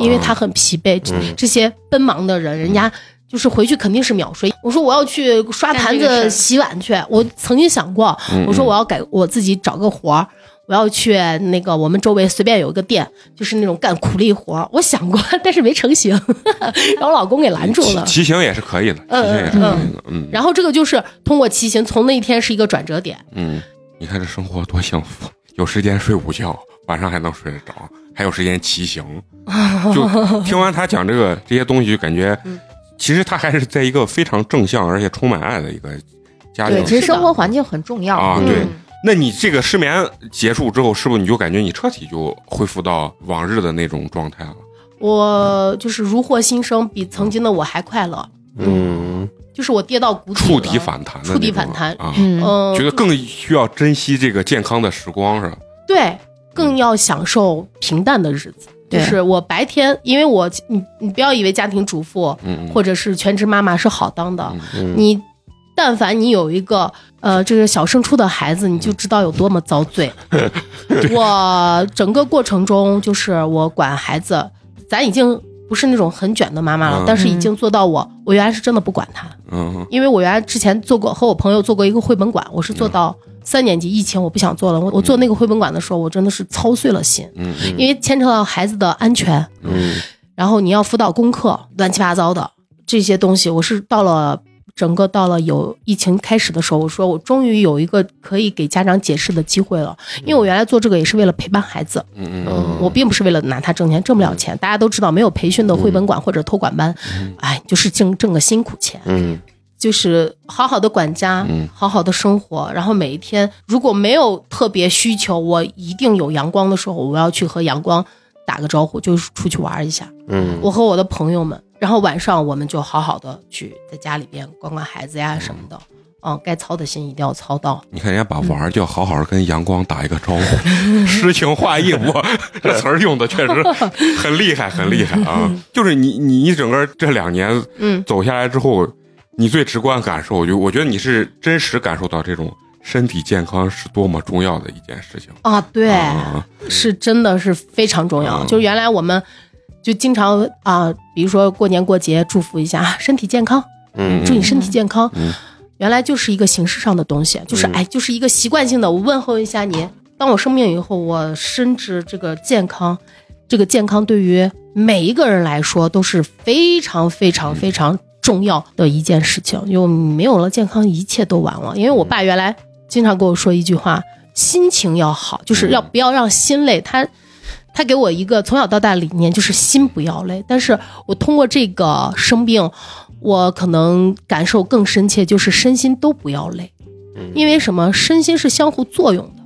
因为他很疲惫。这些奔忙的人，人家。就是回去肯定是秒睡。我说我要去刷盘子、洗碗去。我曾经想过，嗯我说我要改我自己找个活儿，我要去那个我们周围随便有一个店，就是那种干苦力活儿。我想过，但是没成型，然后老公给拦住了。骑骑行也是可以的，骑嗯行也是可以的，嗯然后这个就是通过骑行，从那一天是一个转折点。嗯，你看这生活多幸福，有时间睡午觉，晚上还能睡得着，还有时间骑行。就听完他讲这个这些东西，就感觉嗯其实他还是在一个非常正向而且充满爱的一个家庭对，其实生活环境很重要啊。嗯对，那你这个失眠结束之后，是不是你就感觉你彻底就恢复到往日的那种状态了？我就是如获新生，比曾经的我还快乐。嗯，就是我跌到谷底，触底反弹触底反弹啊，嗯，嗯，觉得更需要珍惜这个健康的时光，是吧？对，更要享受平淡的日子。就是我白天，因为我你你不要以为家庭主妇或者是全职妈妈是好当的，嗯你但凡你有一个呃这个小升初的孩子，你就知道有多么遭罪。我整个过程中，就是我管孩子，咱已经不是那种很卷的妈妈了，嗯。但是已经做到我，我原来是真的不管他，嗯。因为我原来之前做过和我朋友做过一个绘本馆，我是做到三年级，疫情我不想做了，我我做那个绘本馆的时候，我真的是操碎了心，嗯因为牵扯到孩子的安全，嗯。然后你要辅导功课，乱七八糟的这些东西，我是到了整个到了有疫情开始的时候，我说我终于有一个可以给家长解释的机会了，因为我原来做这个也是为了陪伴孩子，嗯嗯我并不是为了拿他挣钱，挣不了钱，大家都知道，没有培训的绘本馆或者托管班，哎，就是挣挣个辛苦钱。嗯就是好好的管家，嗯好好的生活，然后每一天如果没有特别需求，我一定有阳光的时候，我要去和阳光打个招呼，就是出去玩一下。嗯，我和我的朋友们，然后晚上我们就好好的去在家里边管管孩子呀什么的，嗯，该操的心一定要操到。你看人家把玩儿叫好好跟阳光打一个招呼，诗情画意，我 这词儿用的确实很厉害，很厉害啊！就是你你你整个这两年嗯，走下来之后，你最直观感受，我就我觉得你是真实感受到这种身体健康是多么重要的一件事情。啊，对，啊是真的是非常重要。嗯就是原来我们就经常啊，比如说过年过节祝福一下啊身体健康，嗯祝你身体健康。嗯原来就是一个形式上的东西，就是、嗯哎，就是一个习惯性的，我问候一下你。当我生病以后，我深知这个健康，这个健康对于每一个人来说都是非常非常非常重要的一件事情。因为没有了健康，一切都完了。因为我爸原来经常跟我说一句话：心情要好，就是要不要让心累。他他给我一个从小到大理念，就是心不要累。但是我通过这个生病，我可能感受更深切，就是身心都不要累。因为什么？身心是相互作用的。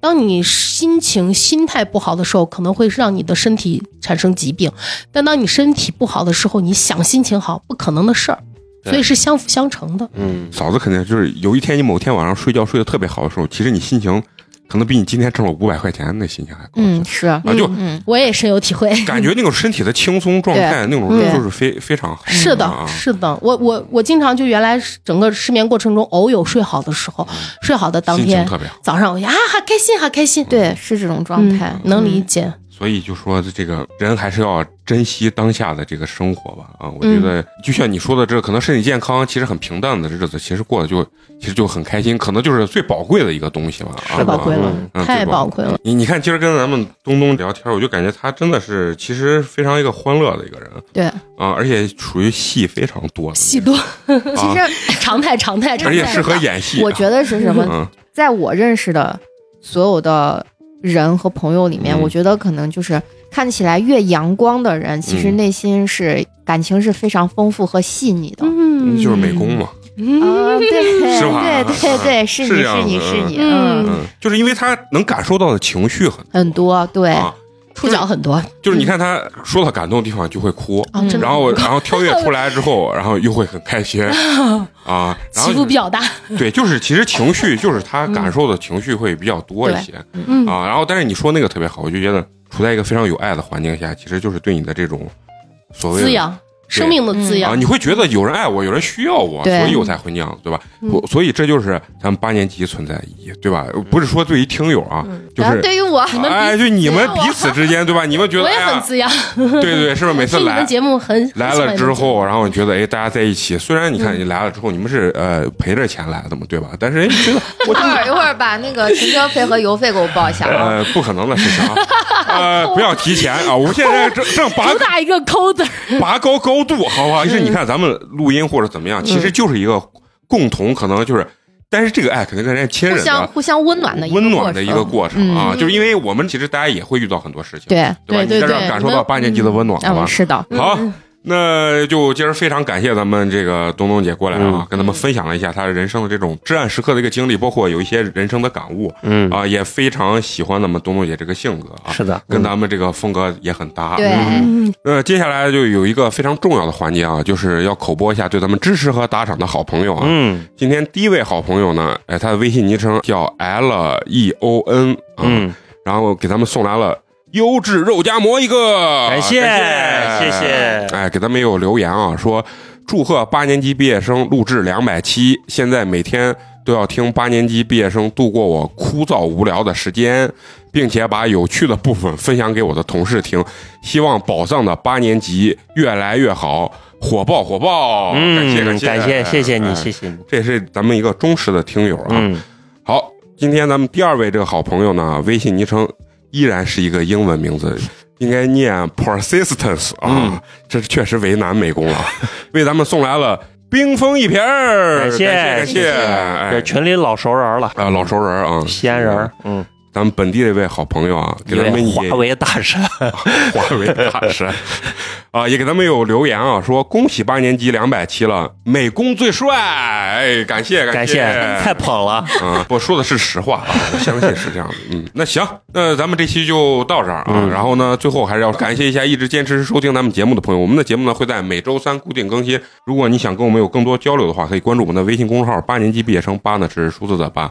当你心情、心态不好的时候，可能会让你的身体产生疾病；但当你身体不好的时候，你想心情好，不可能的事儿。所以是相辅相成的。嗯，嫂子肯定就是有一天你某天晚上睡觉睡得特别好的时候，其实你心情可能比你今天挣了五百块钱那心情还高。嗯，是，啊，就嗯，我也深有体会。感觉那种身体的轻松状态，那种对就是非非常好。是的啊，是的，我我我经常就原来整个失眠过程中，偶有睡好的时候，睡好的当天特别好。早上，我呀，好开心，好开心。对，是这种状态嗯，能理解。所以就说这个人还是要珍惜当下的这个生活吧啊！我觉嗯得就像你说的，这可能身体健康，其实很平淡的日子，其实过得就其实就很开心，可能就是最宝贵的一个东西吧啊！太宝贵了，嗯太宝贵了。你你看，今儿跟咱们东东聊天，我就感觉他真的是其实非常一个欢乐的一个人对，啊，而且属于戏非常多，戏多，其实常态常态常态。而且适合演戏啊。我觉得是什么？嗯在我认识的所有的人和朋友里面，嗯。我觉得可能就是看起来越阳光的人，其实嗯。内心是感情是非常丰富和细腻的。嗯。就是美工嘛，嗯，对 是吧对对对，是你是你是你，嗯。嗯，嗯，就是因为他能感受到的情绪很很多对，啊，触角很多。就是你看他说到感动的地方就会哭，然后 然后跳跃出来之后，然后又会很开心。啊，然后起伏比较大。对，就是其实情绪就是他感受的情绪会比较多一些。嗯。啊，然后但是你说那个特别好，我就觉得处在一个非常有爱的环境下，其实就是对你的这种所谓的滋养生命的滋养啊，养。你会觉得有人爱我，有人需要我，所以我才会那样，对吧？嗯我所以这就是咱们八年级存在意义，对吧？不是说对于听友啊，就是对于我，你们哎，就你们彼此之间，对吧？你们觉得 我也很滋养，对对对，是不是每次 来你们节目很来了之，后，然后你觉得哎，大家在一起，虽然你看你来了之后，你们是呃赔着钱来的嘛，对吧？但是哎，觉得我一会儿一会儿把那个停车费和油费给我报一下啊。呃不可能的事情啊，呃不要提钱啊！我们现在正正拔主打一个抠字儿，拔高高度，好不好？其实你看咱们录音或者怎么样，其实就是一个共同，可能就是，但是这个爱肯定跟人家亲人的相互相温暖的一个温暖的一个过程。啊，嗯。就是因为我们其实大家也会遇到很多事情，对，对吧？你在这感受到八年级的温暖，好吧？嗯，？是的，好，那就今儿非常感谢咱们这个东东姐过来啊嗯，跟咱们分享了一下她人生的这种至暗时刻的一个经历，包括有一些人生的感悟嗯，啊，也非常喜欢咱们东东姐这个性格。啊，是的，跟咱们这个风格也很搭。对，嗯。呃，接下来就有一个非常重要的环节啊，就是要口播一下对咱们支持和打赏的好朋友啊。嗯。今天第一位好朋友呢，哎，他的微信昵称叫 L E O N 啊，嗯，然后给咱们送来了优质肉夹馍一个，感谢谢。谢哎，给咱们也有留言啊，说祝贺八年级毕业生录制两百期，现在每天都要听八年级毕业生度过我枯燥无聊的时间，并且把有趣的部分分享给我的同事听，希望宝藏的八年级越来越好，火爆火爆！嗯，感谢感谢。感谢，谢谢你，哎谢谢你，这是咱们一个忠实的听友啊。嗯。好，今天咱们第二位这个好朋友呢，微信昵称依然是一个英文名字，应该念 persistence 啊，嗯。这确实为难美工了，为咱们送来了冰封一瓶儿，感谢感谢，这哎，群里老熟人了，啊，老熟人啊，西安人，嗯，咱们本地的一位好朋友啊，给咱们也华为大神，华为大神啊，也给咱们有留言啊，说恭喜八年级两百期了，美工最帅，哎，感谢感谢，太捧了，啊，我说的是实话啊，我相信是这样的。嗯，那行，那咱们这期就到这儿啊。嗯然后呢，最后还是要感谢一下一直坚持收听咱们节目的朋友。我们的节目呢会在每周三固定更新。如果你想跟我们有更多交流的话，可以关注我们的微信公众号“八年级毕业生”，八呢是数字的八。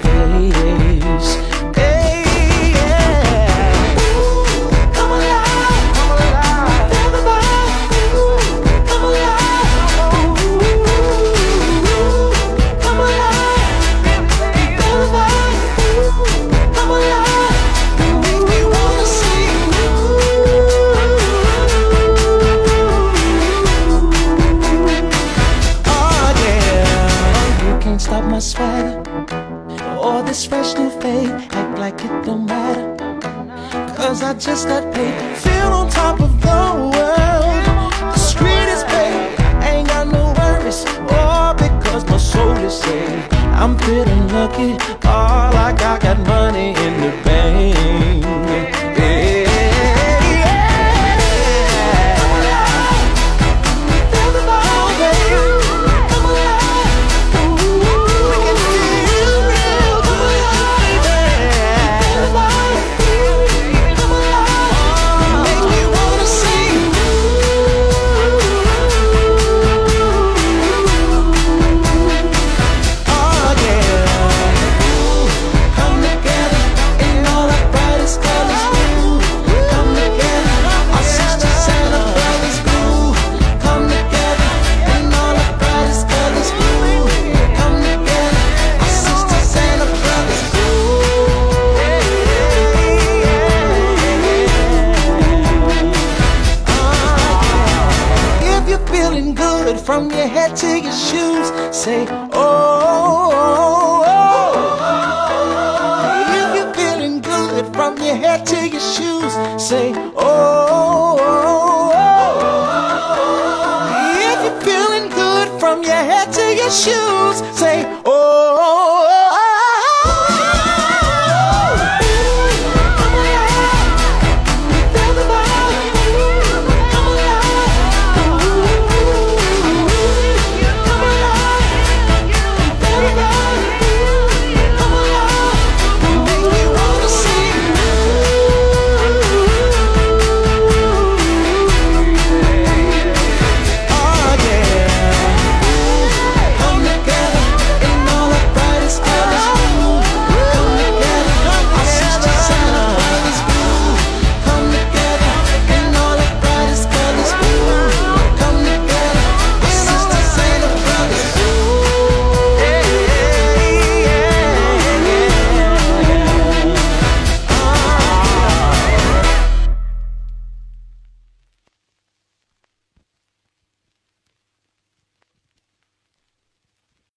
cause I just got paid Feel on top of the world. The street is paid, ain't got no worries. All oh, because my soul is saved. I'm feeling lucky, all oh, like I got money.